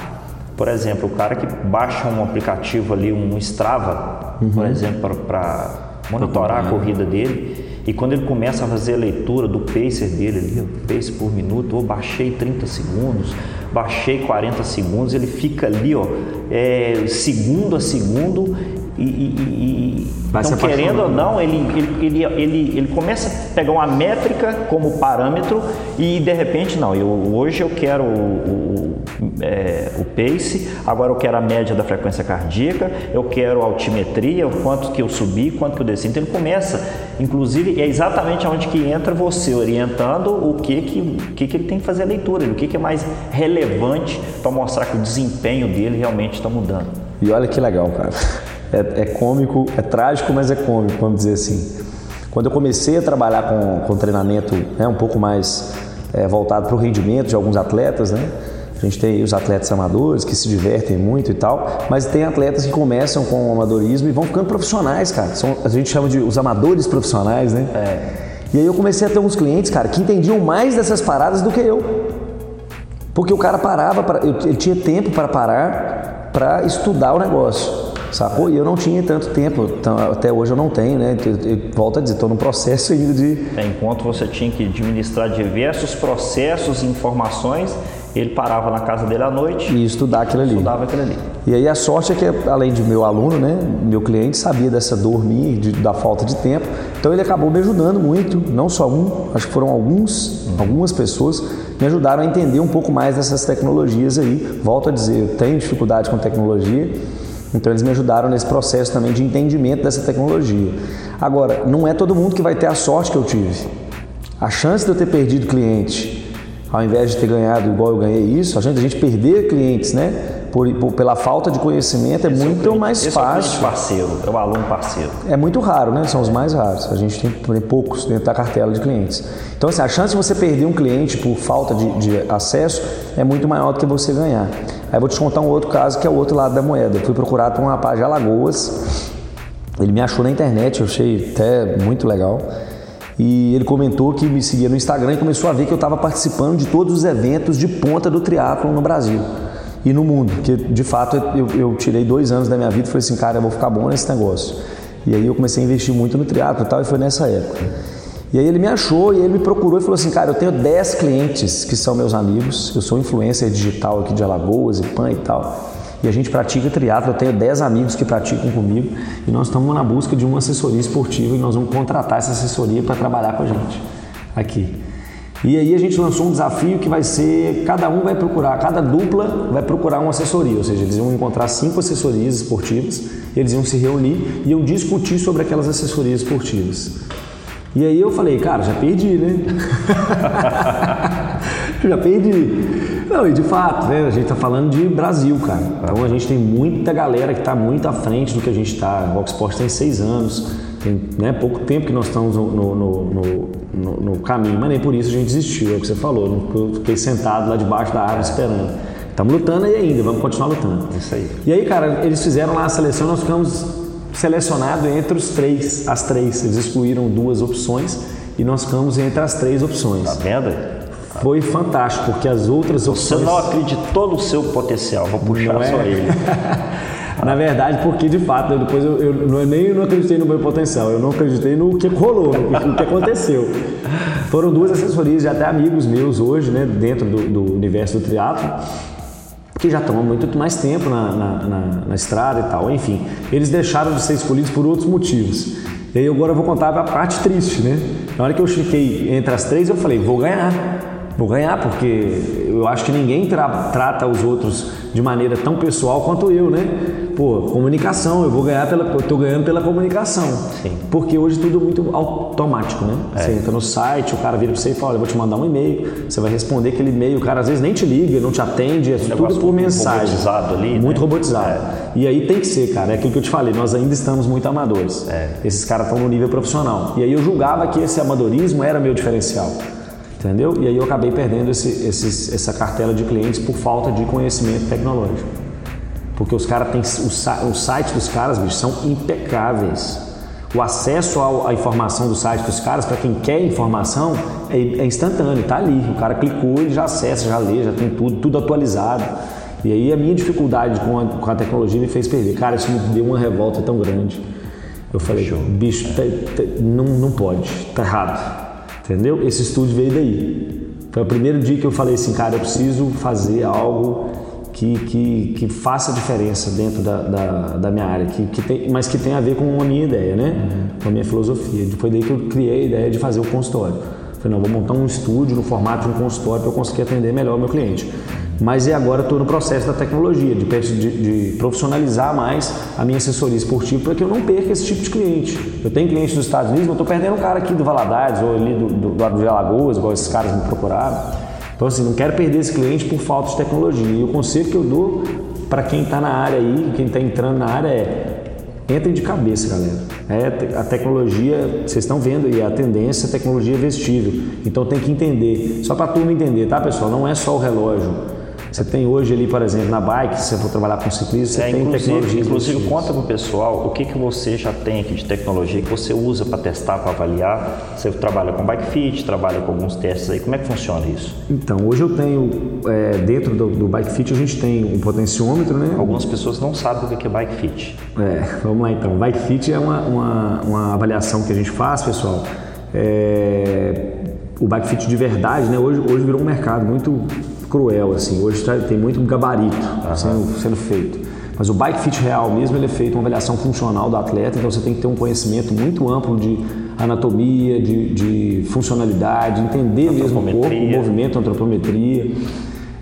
Por exemplo, o cara que baixa um aplicativo ali, um Strava, uhum. por exemplo, para monitorar a corrida dele, e quando ele começa a fazer a leitura do pacer dele ali, pace por minuto, ou baixei 30 segundos, baixei 40 segundos, ele fica ali, ó, é, segundo a segundo e, e, então, querendo ou não, ele, ele, ele, ele, ele começa a pegar uma métrica como parâmetro e de repente, não, eu, hoje eu quero o, o, é, o pace, agora eu quero a média da frequência cardíaca, eu quero a altimetria, o quanto que eu subi, quanto que eu desci. Então ele começa, inclusive, é exatamente onde que entra você orientando o que que, que, que ele tem que fazer a leitura, o que, que é mais relevante para mostrar que o desempenho dele realmente está mudando. E olha que legal, cara é, é cômico, é trágico, mas é cômico, vamos dizer assim. Quando eu comecei a trabalhar com, com treinamento né, um pouco mais é, voltado para o rendimento de alguns atletas, né? A gente tem os atletas amadores que se divertem muito e tal, mas tem atletas que começam com o amadorismo e vão ficando profissionais, cara. São, a gente chama de os amadores profissionais, né? É. E aí eu comecei a ter uns clientes, cara, que entendiam mais dessas paradas do que eu. Porque o cara parava, pra, ele tinha tempo para parar para estudar o negócio. Sacou? E eu não tinha tanto tempo, então, até hoje eu não tenho, né? Eu, volto a dizer, estou no processo ainda de. É, enquanto você tinha que administrar diversos processos e informações, ele parava na casa dele à noite e estudar aquilo ali. Estudava aquilo ali. E aí a sorte é que, além de meu aluno, né, meu cliente sabia dessa dor minha, de, da falta de tempo, então ele acabou me ajudando muito, não só um, acho que foram alguns, uhum. algumas pessoas me ajudaram a entender um pouco mais dessas tecnologias aí. Volto a dizer, eu tenho dificuldade com tecnologia então eles me ajudaram nesse processo também de entendimento dessa tecnologia. Agora, não é todo mundo que vai ter a sorte que eu tive. A chance de eu ter perdido cliente, ao invés de ter ganhado igual eu ganhei isso, a de a gente perder clientes, né? Por, por, pela falta de conhecimento é esse muito é mais fácil. É o parceiro, é o aluno parceiro. É muito raro, né? São os mais raros. A gente tem, tem poucos dentro da cartela de clientes. Então, assim, a chance de você perder um cliente por falta de, de acesso é muito maior do que você ganhar. Aí vou te contar um outro caso que é o outro lado da moeda. Eu fui procurado por um rapaz de Alagoas. Ele me achou na internet, eu achei até muito legal. E ele comentou que me seguia no Instagram e começou a ver que eu estava participando de todos os eventos de ponta do triatlo no Brasil e no mundo. Que de fato eu, eu tirei dois anos da minha vida e falei assim, cara, eu vou ficar bom nesse negócio. E aí eu comecei a investir muito no triatlo e tal, e foi nessa época. E aí ele me achou e ele me procurou e falou assim, cara, eu tenho 10 clientes que são meus amigos, eu sou influencer digital aqui de Alagoas e PAN e tal. E a gente pratica triatlo, eu tenho 10 amigos que praticam comigo e nós estamos na busca de uma assessoria esportiva e nós vamos contratar essa assessoria para trabalhar com a gente aqui. E aí a gente lançou um desafio que vai ser, cada um vai procurar, cada dupla vai procurar uma assessoria, ou seja, eles iam encontrar cinco assessorias esportivas, eles iam se reunir e iam discutir sobre aquelas assessorias esportivas. E aí eu falei, cara, já perdi, né? já perdi. Não, e de fato, né, a gente está falando de Brasil, cara. Então a gente tem muita galera que está muito à frente do que a gente está. O Rocksport tem seis anos, tem né, pouco tempo que nós estamos no, no, no, no, caminho, mas nem por isso a gente desistiu, é o que você falou. Eu fiquei sentado lá debaixo da árvore esperando. Estamos lutando aí ainda, vamos continuar lutando. Isso aí. E aí, cara, eles fizeram lá a seleção, nós ficamos selecionado entre os três, as três. Eles excluíram duas opções e nós ficamos entre as três opções. Tá vendo? Foi fantástico, porque as outras opções. Você não acreditou no seu potencial, vou puxar não é? só ele. Na verdade, porque de fato, eu, depois eu, eu, não, eu nem não acreditei no meu potencial, eu não acreditei no que rolou, no que aconteceu. Foram duas assessorias de até amigos meus hoje, né, dentro do, do universo do triatlo que já estão há muito mais tempo na, na, na, na, estrada e tal. Enfim, eles deixaram de ser escolhidos por outros motivos. E aí agora eu vou contar a parte triste, né? Na hora que eu fiquei entre as três, eu falei, vou ganhar. Vou ganhar, porque eu acho que ninguém tra trata os outros de maneira tão pessoal quanto eu, né? Pô, comunicação, eu vou ganhar pela. Eu tô ganhando pela comunicação. Sim. Porque hoje tudo é muito automático, né? É. Você entra no site, o cara vira pra você e fala, eu vou te mandar um e-mail, você vai responder aquele e-mail, o cara às vezes nem te liga, não te atende, é tudo por mensagem. Robotizado ali. Muito né? robotizado. É. E aí tem que ser, cara. É aquilo que eu te falei, nós ainda estamos muito amadores. É. Esses caras estão no nível profissional. E aí eu julgava que esse amadorismo era meu diferencial entendeu? E aí eu acabei perdendo esse, esses, essa cartela de clientes por falta de conhecimento tecnológico. Porque os caras têm. O, o site dos caras, bicho, são impecáveis. O acesso à informação do site dos caras, para quem quer informação, é, é instantâneo, está ali. O cara clicou, ele já acessa, já lê, já tem tudo, tudo atualizado. E aí a minha dificuldade com a, com a tecnologia me fez perder. Cara, isso me deu uma revolta tão grande. Eu falei, bicho, tá, tá, não, não pode, tá errado. Entendeu? Esse estúdio veio daí. Foi o primeiro dia que eu falei assim, cara, eu preciso fazer algo que, que, que faça diferença dentro da, da, da minha área, que, que tem, mas que tem a ver com a minha ideia, né? Uhum. Com a minha filosofia. Foi daí que eu criei a ideia de fazer o consultório. Falei, não, vou montar um estúdio no formato de um consultório para eu conseguir atender melhor o meu cliente. Mas e agora estou no processo da tecnologia, de, de, de, profissionalizar mais a minha assessoria esportiva para que eu não perca esse tipo de cliente. Eu tenho clientes dos Estados Unidos, mas estou perdendo um cara aqui do Valadares ou ali do, do, do de Alagoas, igual esses caras me procuraram. Então, assim, não quero perder esse cliente por falta de tecnologia. E o conselho que eu dou para quem está na área aí, quem está entrando na área é entrem de cabeça, galera. É, a tecnologia, vocês estão vendo aí, a tendência, a tecnologia é vestível. Então tem que entender. Só para a turma entender, tá, pessoal? Não é só o relógio você tem hoje ali, por exemplo, na bike, se você for trabalhar com ciclista, você é, tem tecnologia. Inclusive, conta para o pessoal o que, que você já tem aqui de tecnologia que você usa para testar, para avaliar. Você trabalha com bike fit, trabalha com alguns testes aí. Como é que funciona isso? Então, hoje eu tenho, é, dentro do, do, bike fit, a gente tem um potenciômetro, né? Algumas pessoas não sabem o que é bike fit. É, vamos lá então. Bike fit é uma, uma, uma avaliação que a gente faz, pessoal. É, o bike fit de verdade, né? Hoje, hoje virou um mercado muito cruel, assim. Hoje tá, tem muito gabarito uhum. sendo, sendo feito. Mas o bike fit real mesmo, ele é feito uma avaliação funcional do atleta, então você tem que ter um conhecimento muito amplo de anatomia, de, de funcionalidade, entender mesmo o corpo, o movimento, antropometria.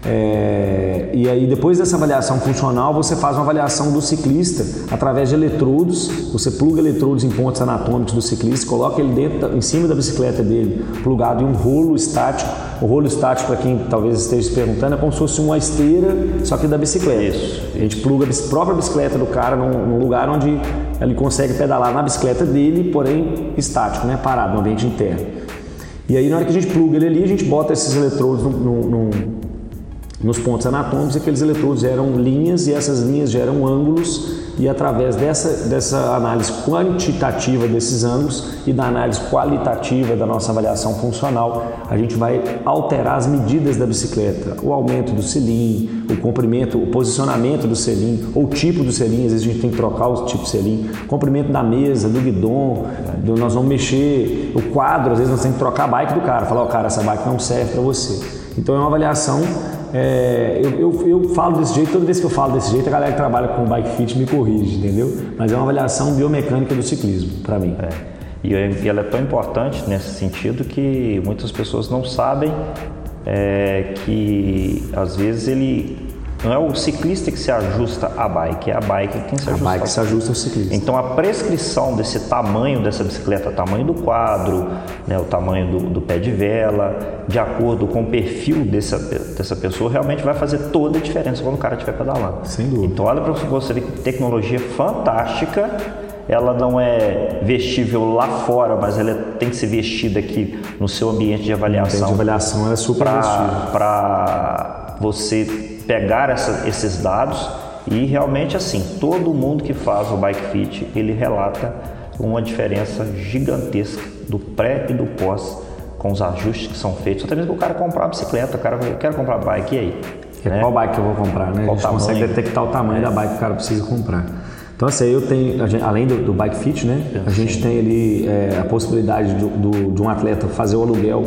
É, e aí, depois dessa avaliação funcional, você faz uma avaliação do ciclista através de eletrodos. Você pluga eletrodos em pontos anatômicos do ciclista, coloca ele dentro, em cima da bicicleta dele, plugado em um rolo estático. O rolo estático, para quem talvez esteja se perguntando, é como se fosse uma esteira, só que da bicicleta. Isso. A gente pluga a própria bicicleta do cara num, num lugar onde ele consegue pedalar na bicicleta dele, porém estático, né? parado, no ambiente interno. E aí, na hora que a gente pluga ele ali, a gente bota esses eletrodos num, num nos pontos anatômicos, aqueles eletrodos geram linhas e essas linhas geram ângulos. E através dessa, dessa análise quantitativa desses ângulos e da análise qualitativa da nossa avaliação funcional, a gente vai alterar as medidas da bicicleta, o aumento do selim, o comprimento, o posicionamento do selim, ou o tipo do selim, às vezes a gente tem que trocar o tipo de selim, comprimento da mesa, do guidon, do, nós vamos mexer o quadro, às vezes nós temos que trocar a bike do cara, falar, ó oh, cara, essa bike não serve para você. Então é uma avaliação é, eu, eu, eu, falo desse jeito, toda vez que eu falo desse jeito, a galera que trabalha com bike fit me corrige, entendeu? Mas é uma avaliação biomecânica do ciclismo, para mim. É. E ela é tão importante nesse sentido que muitas pessoas não sabem é, que às vezes ele não é o ciclista que se ajusta à bike, é a bike que tem que se ajustar. A bike se ajusta ao ciclista. Então a prescrição desse tamanho dessa bicicleta, tamanho do quadro, né, o tamanho do, do, pé de vela, de acordo com o perfil dessa, dessa pessoa, realmente vai fazer toda a diferença quando o cara estiver pedalando. Sem dúvida. Então olha para você ver que tecnologia fantástica ela não é vestível lá fora, mas ela tem que ser vestida aqui no seu ambiente de avaliação. O ambiente de avaliação é super Para você pegar essa, esses dados e realmente assim, todo mundo que faz o bike fit, ele relata uma diferença gigantesca do pré e do pós com os ajustes que são feitos. Até mesmo o cara comprar uma bicicleta, o cara eu quero comprar bike, e aí? Né? Qual bike eu vou comprar, né? Qual a gente tamanho? consegue detectar o tamanho é. da bike que o cara precisa comprar. Então, assim, eu tenho, gente, além do, do, bike fit, né? A gente tem ali é, a possibilidade do, do, de um atleta fazer o aluguel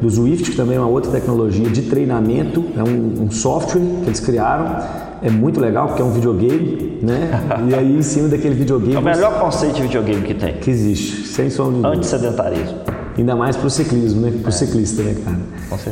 do Zwift, que também é uma outra tecnologia de treinamento, é um, um software que eles criaram. É muito legal porque é um videogame, né? E aí em cima daquele videogame. É o melhor conceito de videogame que tem. Que existe, sem som de Antissedentarismo. Ainda mais para o ciclismo, né? Para o é. ciclista, né, cara?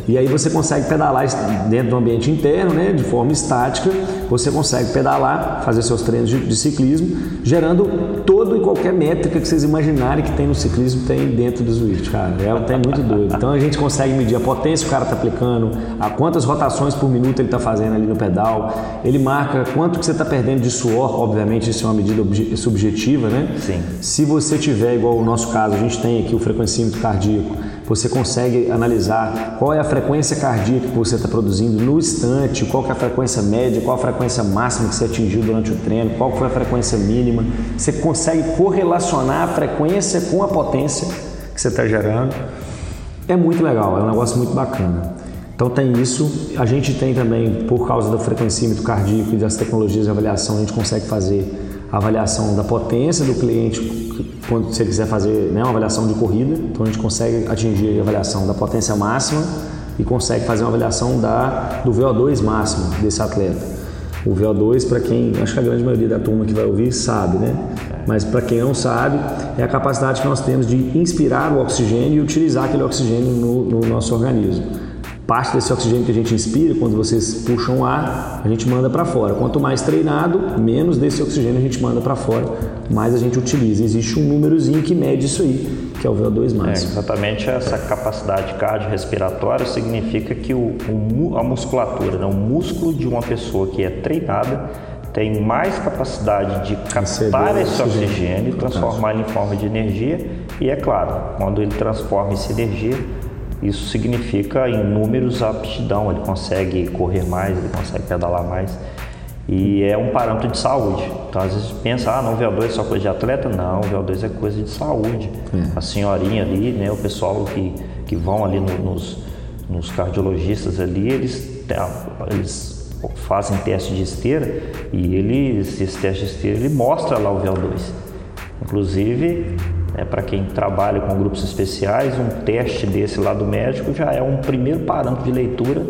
E aí você consegue pedalar dentro do ambiente interno, né? De forma estática, você consegue pedalar, fazer seus treinos de, de ciclismo, gerando todo e qualquer métrica que vocês imaginarem que tem no ciclismo, tem dentro do Zwift, cara. É até muito doido. Então a gente consegue medir a potência que o cara está aplicando, a quantas rotações por minuto ele está fazendo ali no pedal. Ele marca quanto que você está perdendo de suor, obviamente isso é uma medida subjetiva, né? Sim. Se você tiver, igual o nosso caso, a gente tem aqui o frequencímetro cardíaco, você consegue analisar qual é a frequência cardíaca que você está produzindo no instante, qual é a frequência média, qual a frequência máxima que você atingiu durante o treino, qual foi a frequência mínima. Você consegue correlacionar a frequência com a potência que você está gerando. É muito legal, é um negócio muito bacana. Então tem isso. A gente tem também, por causa do frequencímetro cardíaco e das tecnologias de avaliação, a gente consegue fazer avaliação da potência do cliente quando você quiser fazer né, uma avaliação de corrida, então a gente consegue atingir a avaliação da potência máxima e consegue fazer uma avaliação da, do VO2 máximo desse atleta. O VO2, para quem, acho que a grande maioria da turma que vai ouvir sabe, né? Mas para quem não sabe, é a capacidade que nós temos de inspirar o oxigênio e utilizar aquele oxigênio no, no nosso organismo parte desse oxigênio que a gente inspira, quando vocês puxam ar, a gente manda para fora. Quanto mais treinado, menos desse oxigênio a gente manda para fora, mais a gente utiliza. Existe um númerozinho que mede isso aí, que é o VO2 máximo. É, exatamente essa capacidade cardiorrespiratória significa que o, o, a musculatura, né, o músculo de uma pessoa que é treinada tem mais capacidade de captar esse oxigênio e transformar ele em forma de energia. E é claro, quando ele transforma essa energia, isso significa em números a aptidão, ele consegue correr mais, ele consegue pedalar mais. E é um parâmetro de saúde. Então, às vezes pensa, ah, não, VO2 é só coisa de atleta. Não, VO2 é coisa de saúde. É. A senhorinha ali, né, o pessoal que, que vão ali no, nos, nos cardiologistas ali, eles, eles fazem teste de esteira e eles, esse teste de esteira, ele mostra lá o VO2. Inclusive, é, para quem trabalha com grupos especiais, um teste desse lá do médico já é um primeiro parâmetro de leitura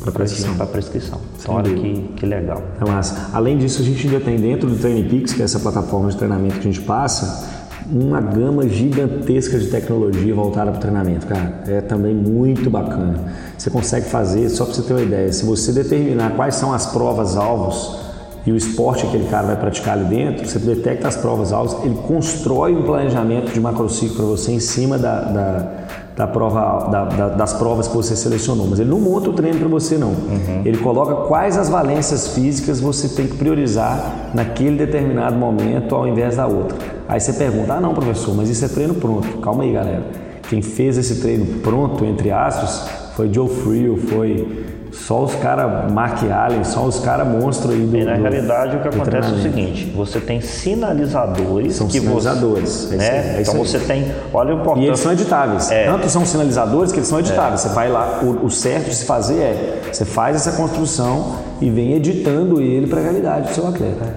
para prescrição. Pra prescrição. Então, olha que, que legal. É massa. Além disso, a gente ainda tem dentro do TrainingPix, que é essa plataforma de treinamento que a gente passa, uma gama gigantesca de tecnologia voltada para o treinamento, cara. É também muito bacana. Você consegue fazer, só para você ter uma ideia, se você determinar quais são as provas-alvos e o esporte que aquele cara vai praticar ali dentro, você detecta as provas alvos, ele constrói um planejamento de macrociclo para você em cima da, da, da prova, da, da, das provas que você selecionou. Mas ele não monta o treino para você, não. Uhum. Ele coloca quais as valências físicas você tem que priorizar naquele determinado momento ao invés da outra. Aí você pergunta, ah não, professor, mas isso é treino pronto. Calma aí, galera. Quem fez esse treino pronto, entre astros, foi Joe Frio, foi só os caras Mark Allen, só os caras monstros aí do E na do, realidade o que acontece é o seguinte, você tem sinalizadores são que sinalizadores, você, né? É então aí. você tem, olha o importante. E eles são editáveis. É. Tanto são sinalizadores que eles são editáveis. É. Você vai lá, o, o, certo de se fazer é, você faz essa construção e vem editando ele para a realidade do seu atleta.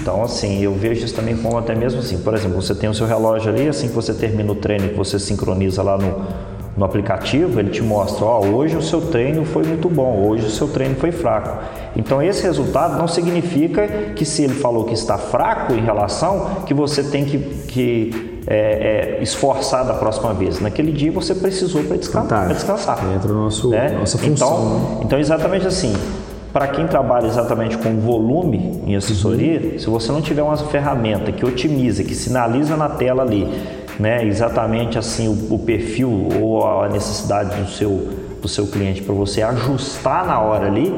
Então, assim, eu vejo isso também como até mesmo assim, por exemplo, você tem o seu relógio ali, assim que você termina o treino, que você sincroniza lá no no aplicativo, ele te mostra, ó, oh, hoje o seu treino foi muito bom, hoje o seu treino foi fraco. Então esse resultado não significa que se ele falou que está fraco em relação, que você tem que, que é, é, esforçar da próxima vez. Naquele dia você precisou para descansar. descansar Entra no nosso, né? nossa função. Então, né? então exatamente assim, para quem trabalha exatamente com volume em assessoria, uhum. se você não tiver uma ferramenta que otimiza, que sinaliza na tela ali né, exatamente assim o, o perfil ou a necessidade do seu, do seu cliente para você ajustar na hora ali,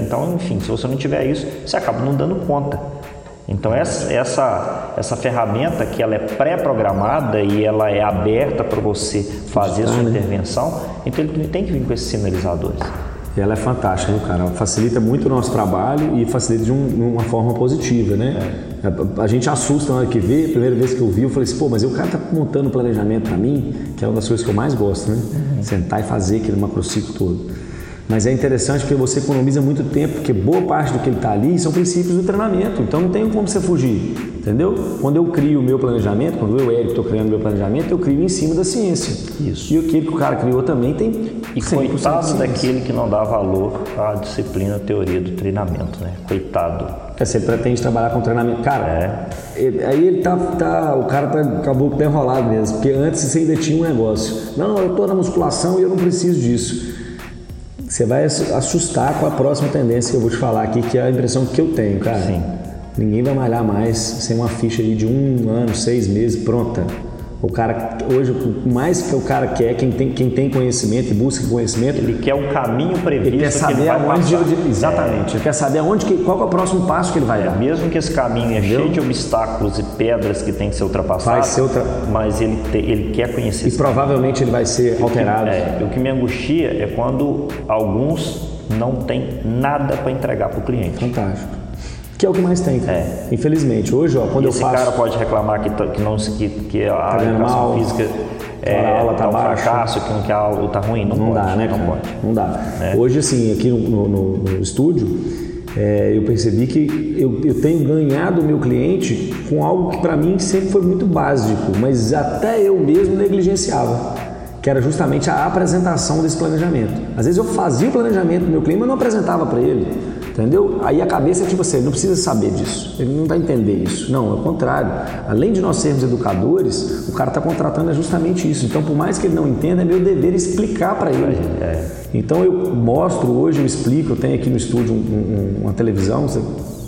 então, enfim, se você não tiver isso, você acaba não dando conta. Então essa, essa, essa ferramenta que ela é pré-programada e ela é aberta para você fazer a sua né? intervenção, então ele tem que vir com esses sinalizadores. Ela é fantástica, cara? Ela facilita muito o nosso trabalho e facilita de, um, de uma forma positiva, né? É. A, a, gente assusta na hora que vê, a primeira vez que eu vi, eu falei assim, pô, mas o cara tá montando planejamento para mim, que é uma das coisas que eu mais gosto, né? Uhum. Sentar e fazer aquele macrociclo todo. Mas é interessante porque você economiza muito tempo, porque boa parte do que ele está ali são princípios do treinamento, então não tem como você fugir. Entendeu? Quando eu crio o meu planejamento, quando eu, Eric, estou criando meu planejamento, eu crio em cima da ciência. Isso. E aquele que o cara criou também tem. E coitado daquele que não dá valor à disciplina à teoria do treinamento, né? Coitado. É, ele pretende trabalhar com treinamento. Cara, é. ele, aí ele tá, tá. O cara tá, acabou tá enrolado mesmo. Porque antes você ainda tinha um negócio. Não, eu tô na musculação e eu não preciso disso. Você vai assustar com a próxima tendência que eu vou te falar aqui, que é a impressão que eu tenho, cara. Sim. Ninguém vai malhar mais sem uma ficha de um ano, seis meses pronta. O cara, hoje, o mais que o cara quer, quem tem, quem tem conhecimento e busca conhecimento. Ele quer um caminho previsto. Ele quer saber que aonde. Ele, exatamente. É. Ele quer saber aonde que, qual é o próximo passo que ele vai dar. Mesmo que esse caminho é cheio de obstáculos e pedras que tem que ser ultrapassado. Vai ser outra... Mas ele, te, ele quer conhecer. E provavelmente ele vai ser alterado. É, o que me angustia é quando alguns não têm nada para entregar para o cliente. Fantástico que é o que mais tem, cara. É. Infelizmente. Hoje, ó, quando e eu faço... Esse cara pode reclamar que, que, não, que, que a tá educação mal, física é, a aula tá, tá um fracasso, que, que a aula tá ruim. Não, não pode, dá, né, Não cara? pode. Não dá. É. Hoje, assim, aqui no, no, no estúdio, é, eu percebi que eu, eu, tenho ganhado o meu cliente com algo que para mim sempre foi muito básico, mas até eu mesmo negligenciava, que era justamente a apresentação desse planejamento. Às vezes eu fazia o planejamento do meu cliente, mas não apresentava para ele. Entendeu? Aí a cabeça é tipo assim, não precisa saber disso, ele não vai entender isso. Não, é o contrário. Além de nós sermos educadores, o cara está contratando é justamente isso. Então, por mais que ele não entenda, é meu dever explicar para ele. É. Então, eu mostro hoje, eu explico, eu tenho aqui no estúdio um, um, uma televisão,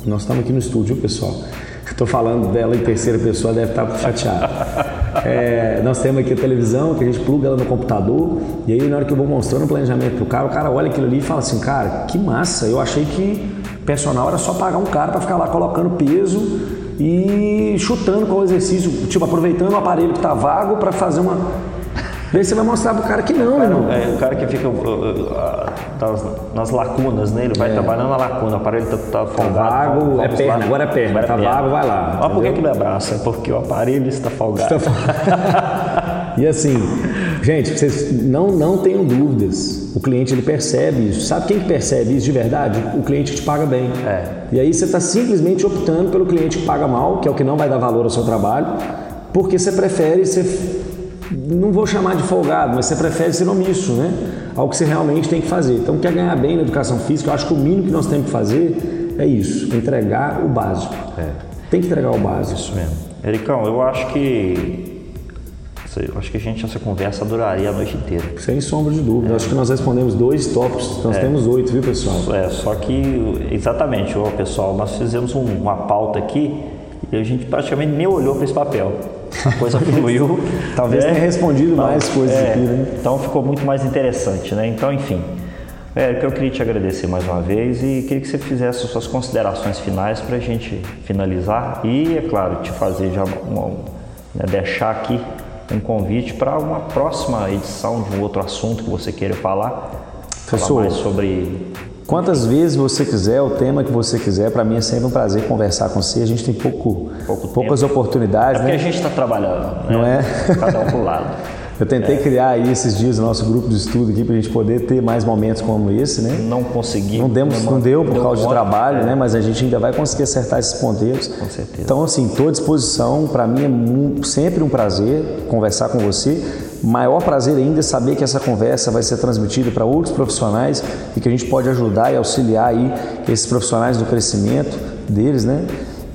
nós estamos aqui no estúdio, pessoal. Estou falando dela em terceira pessoa, deve estar tá chateado. É, nós temos aqui a televisão, que a gente pluga ela no computador, e aí na hora que eu vou mostrando o planejamento pro cara, o cara olha aquilo ali e fala assim, cara, que massa, eu achei que personal era só pagar um cara para ficar lá colocando peso e chutando com o exercício, tipo, aproveitando o aparelho que está vago para fazer uma e aí você vai mostrar pro cara que não, cara, irmão. É, o cara que fica uh, uh, nas, nas, lacunas, né? Ele vai é. trabalhando na lacuna, o aparelho tá, tá folgado. Tá vago, é perna, agora é perna, agora é tá perna. vago, vai lá. Mas por que, que não é braço? É porque o aparelho está folgado. Está... e assim, gente, vocês não, não tenham dúvidas. O cliente ele percebe isso. Sabe quem que percebe isso de verdade? O cliente que te paga bem. É. E aí você está simplesmente optando pelo cliente que paga mal, que é o que não vai dar valor ao seu trabalho, porque você prefere ser não vou chamar de folgado, mas você prefere ser omisso, né? Ao que você realmente tem que fazer. Então, quer ganhar bem na educação física, eu acho que o mínimo que nós temos que fazer é isso, entregar o básico. É. Tem que entregar o básico. Isso mesmo. Ericão, eu acho que eu acho que a gente essa conversa duraria a noite inteira. Sem sombra de dúvida. É. Acho que nós respondemos dois tópicos. Nós é. temos oito, viu, pessoal? É, só que exatamente, ó, pessoal, nós fizemos um, uma pauta aqui e a gente praticamente nem olhou para esse papel. A coisa fluiu. Talvez né? tenha respondido mais coisas é, aqui, né? Então ficou muito mais interessante, né? Então, enfim. É, eu queria te agradecer mais uma vez e queria que você fizesse suas considerações finais para a gente finalizar e, é claro, te fazer já uma, né, deixar aqui um convite para uma próxima edição de um outro assunto que você queira falar. Professor, falar mais sobre Quantas vezes você quiser, o tema que você quiser, para mim é sempre um prazer conversar com você. A gente tem pouco, pouco poucas tempo. oportunidades. É porque né? a gente está trabalhando, né? não é? Cada um para lado. Eu tentei é. criar aí esses dias o nosso grupo de estudo aqui para a gente poder ter mais momentos como esse, né? Não consegui. Não, demos, não, deu por deu causa de trabalho, é. né? Mas a gente ainda vai conseguir acertar esses ponteiros. Com certeza. Então, assim, estou à disposição. Para mim é sempre um prazer conversar com você. Maior prazer ainda é saber que essa conversa vai ser transmitida para outros profissionais e que a gente pode ajudar e auxiliar aí esses profissionais no crescimento deles, né?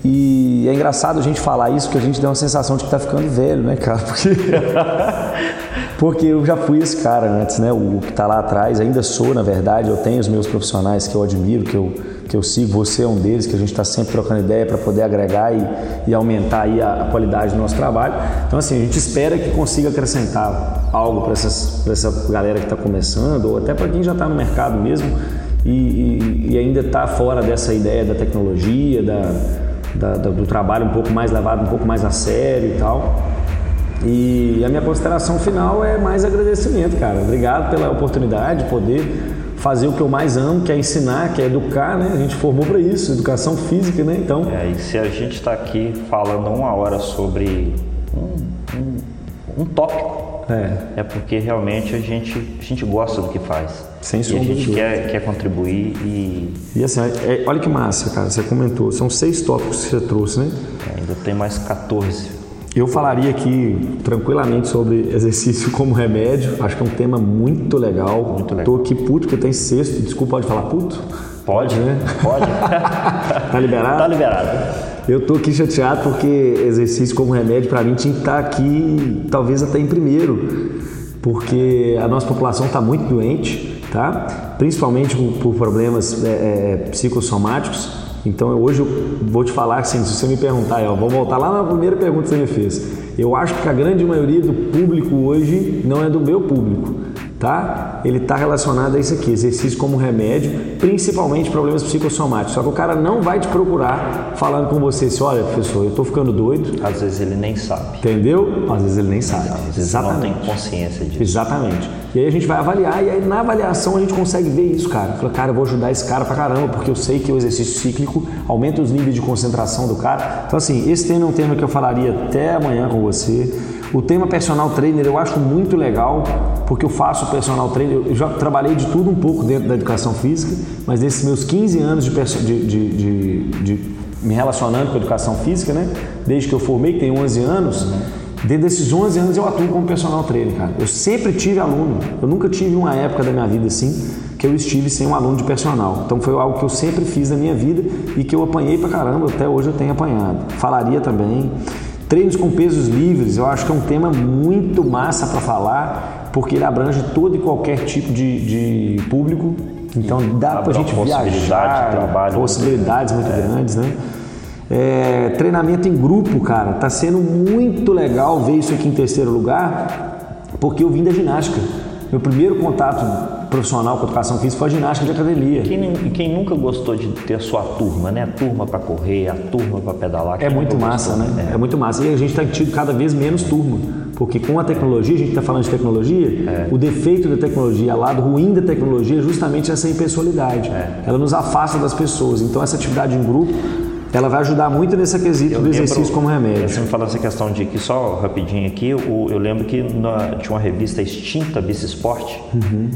E é engraçado a gente falar isso porque a gente tem uma sensação de que está ficando velho, né, cara? Porque, porque eu já fui esse cara antes, né? O que está lá atrás, ainda sou, na verdade. Eu tenho os meus profissionais que eu admiro, que eu, que eu sigo. Você é um deles, que a gente está sempre trocando ideia para poder agregar e, e aumentar aí a, a, qualidade do nosso trabalho. Então, assim, a gente espera que consiga acrescentar algo para essa galera que está começando, ou até para quem já está no mercado mesmo e, e, e ainda está fora dessa ideia da tecnologia, da da, do trabalho um pouco mais levado, um pouco mais a sério e tal. E a minha consideração final é mais agradecimento, cara. Obrigado pela oportunidade de poder fazer o que eu mais amo, que é ensinar, que é educar, né? A gente formou para isso, educação física, né? Então. É, e se a gente está aqui falando uma hora sobre um, um, um tópico é. é porque realmente a gente, a gente gosta do que faz. Sem e a gente quer, quer contribuir e. E assim, é, olha que massa, cara. Você comentou, são seis tópicos que você trouxe, né? É, ainda tem mais 14. Eu falaria aqui tranquilamente sobre exercício como remédio. Acho que é um tema muito legal. Muito legal. Tô aqui puto porque tem sexto. Desculpa, pode falar puto? Pode, né? Pode. tá liberado? Tá liberado. Eu tô aqui chateado porque exercício como remédio para mim tinha que estar tá aqui talvez até em primeiro, porque a nossa população está muito doente, tá? Principalmente por, problemas é, é, psicossomáticos. Então hoje eu vou te falar assim, se você me perguntar, eu vou voltar lá na primeira pergunta que você me fez. Eu acho que a grande maioria do público hoje não é do meu público tá? Ele está relacionado a isso aqui, exercício como remédio, principalmente problemas psicossomáticos. Só que o cara não vai te procurar falando com você assim, olha, professor, eu estou ficando doido. Às vezes ele nem sabe. Entendeu? Às vezes ele nem sabe. Vezes Exatamente. não tem consciência disso. Exatamente. E aí a gente vai avaliar, e aí na avaliação a gente consegue ver isso, cara. Fala, cara, eu vou ajudar esse cara pra caramba, porque eu sei que o exercício cíclico aumenta os níveis de concentração do cara. Então, assim, esse tema é um tema que eu falaria até amanhã com você. O tema personal trainer eu acho muito legal, porque eu faço personal trainer, eu já trabalhei de tudo um pouco dentro da educação física, mas nesses meus 15 anos de, de, de, de me relacionando com a educação física, né? Desde que eu formei, que tem 11 anos, dentro desses 11 anos eu atuo como personal trainer, cara. Eu sempre tive aluno, eu nunca tive uma época da minha vida assim que eu estive sem um aluno de personal. Então foi algo que eu sempre fiz na minha vida e que eu apanhei pra caramba, até hoje eu tenho apanhado. Falaria também Treinos com pesos livres, eu acho que é um tema muito massa para falar, porque ele abrange todo e qualquer tipo de, de público. Então dá para a gente viajar, trabalho possibilidades muito, muito é. grandes, né? É, treinamento em grupo, cara, tá sendo muito legal ver isso aqui em terceiro lugar, porque eu vim da ginástica. Meu primeiro contato profissional com educação física foi a ginástica de academia. Quem, quem nunca gostou de ter a sua turma, né? A turma para correr, a turma para pedalar. É muito massa, gostou, né? É. é. muito massa. E a gente está tido cada vez menos turma. Porque com a tecnologia, a gente está falando de tecnologia, é. o defeito da tecnologia, o lado ruim da tecnologia é justamente essa impessoalidade. É. Ela nos afasta das pessoas. Então, essa atividade em grupo ela vai ajudar muito nesse quesito eu do exercício lembro, como remédio. Você me falou essa questão de que, só rapidinho aqui, eu, eu lembro que na, tinha uma revista extinta, Bici Sport, uhum.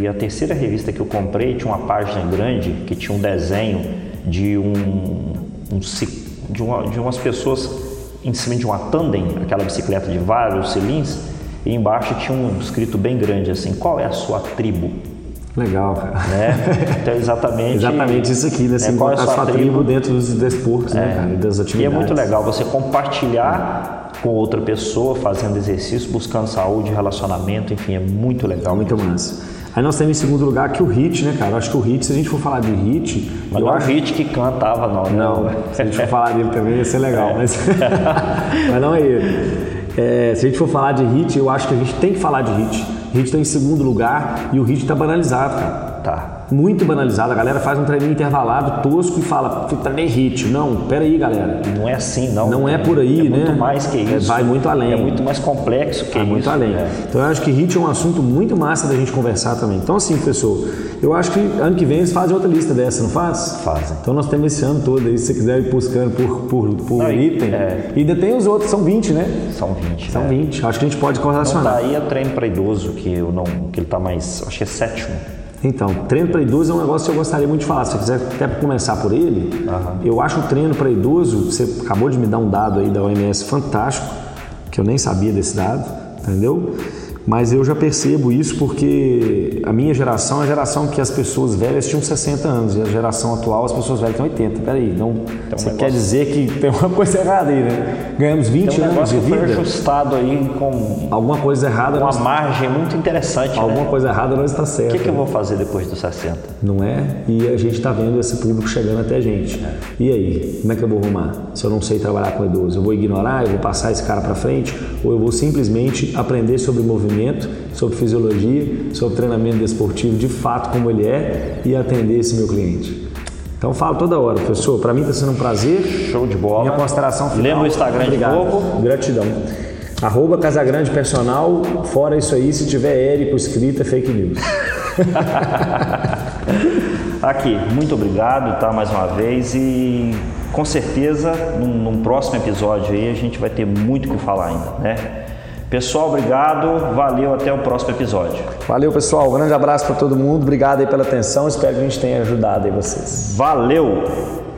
E a terceira revista que eu comprei tinha uma página grande que tinha um desenho de um, um de, uma, de umas pessoas em cima de uma tandem, aquela bicicleta de vários cilindros, e embaixo tinha um escrito bem grande assim, qual é a sua tribo? Legal, cara. Né? Então, exatamente. exatamente isso aqui, né? Você é, encontrar sua, sua tribo, tribo dentro dos desportos, né, é. né, cara? Das atividades. E é muito legal você compartilhar com outra pessoa, fazendo exercício, buscando saúde, relacionamento, enfim, é muito legal. Muito massa. Aí nós temos em segundo lugar aqui o Hit, né, cara? Eu acho que o Hit, se a gente for falar de Hit. Mas eu não é acho... o Hit que cantava, não. Né? Não, se a gente for falar dele também ia ser legal, é. mas... mas não é ele. É, se a gente for falar de Hit, eu acho que a gente tem que falar de Hit. Hit está em segundo lugar e o Hit está banalizado, cara. Tá muito banalizado. A galera faz um treininho intervalado tosco e fala, treinei hit. Não, pera aí, galera. Não é assim, não. Não é por aí, é né? muito mais que é, isso. vai muito além. É muito mais complexo que é isso. muito além. É. Então eu acho que hit é um assunto muito massa da gente conversar também. Então assim, professor, eu acho que ano que vem eles fazem outra lista dessa, não faz? Fazem. Então nós temos esse ano todo aí, se você quiser ir buscando por, por, por não, item. É. E ainda tem os outros, são 20, né? São 20. São 20. É. Acho que a gente pode correlacionar. Não, daí é treino para idoso, que eu não, que ele tá mais, acho que é sétimo. Então, treino para idoso é um negócio que eu gostaria muito de falar. Se você quiser até começar por ele, uhum. eu acho o treino para idoso, você acabou de me dar um dado aí da OMS fantástico, que eu nem sabia desse dado, entendeu? Mas eu já percebo isso porque a minha geração é a geração que as pessoas velhas tinham 60 anos e a geração atual as pessoas velhas têm 80. Peraí, então um você negócio... quer dizer que tem uma coisa errada aí, né? Ganhamos 20 um anos de vida. Foi ajustado aí com alguma coisa errada. Uma margem muito interessante. Alguma né? coisa errada não está certa. O que, que eu vou fazer depois dos 60? Não é? E a gente está vendo esse público chegando até a gente. É. E aí, como é que eu vou arrumar? Se eu não sei trabalhar com idoso, eu vou ignorar, eu vou passar esse cara para frente, ou eu vou simplesmente aprender sobre movimento, sobre sobre fisiologia, sobre treinamento desportivo de fato como ele é e atender esse meu cliente. Então falo toda hora, professor. Para mim está sendo um prazer. Show de bola. Minha consideração final. Lembra o Instagram Obrigado. de novo? Gratidão. Arroba Casagrande Personal. Fora isso aí, se tiver Érico escrito, é fake news. Aqui, muito obrigado, tá? Mais uma vez e com certeza num, num próximo episódio aí a gente vai ter muito o que falar ainda, né? Pessoal, obrigado. Valeu. Até o próximo episódio. Valeu, pessoal. Um grande abraço para todo mundo. Obrigado aí pela atenção. Espero que a gente tenha ajudado aí vocês. Valeu!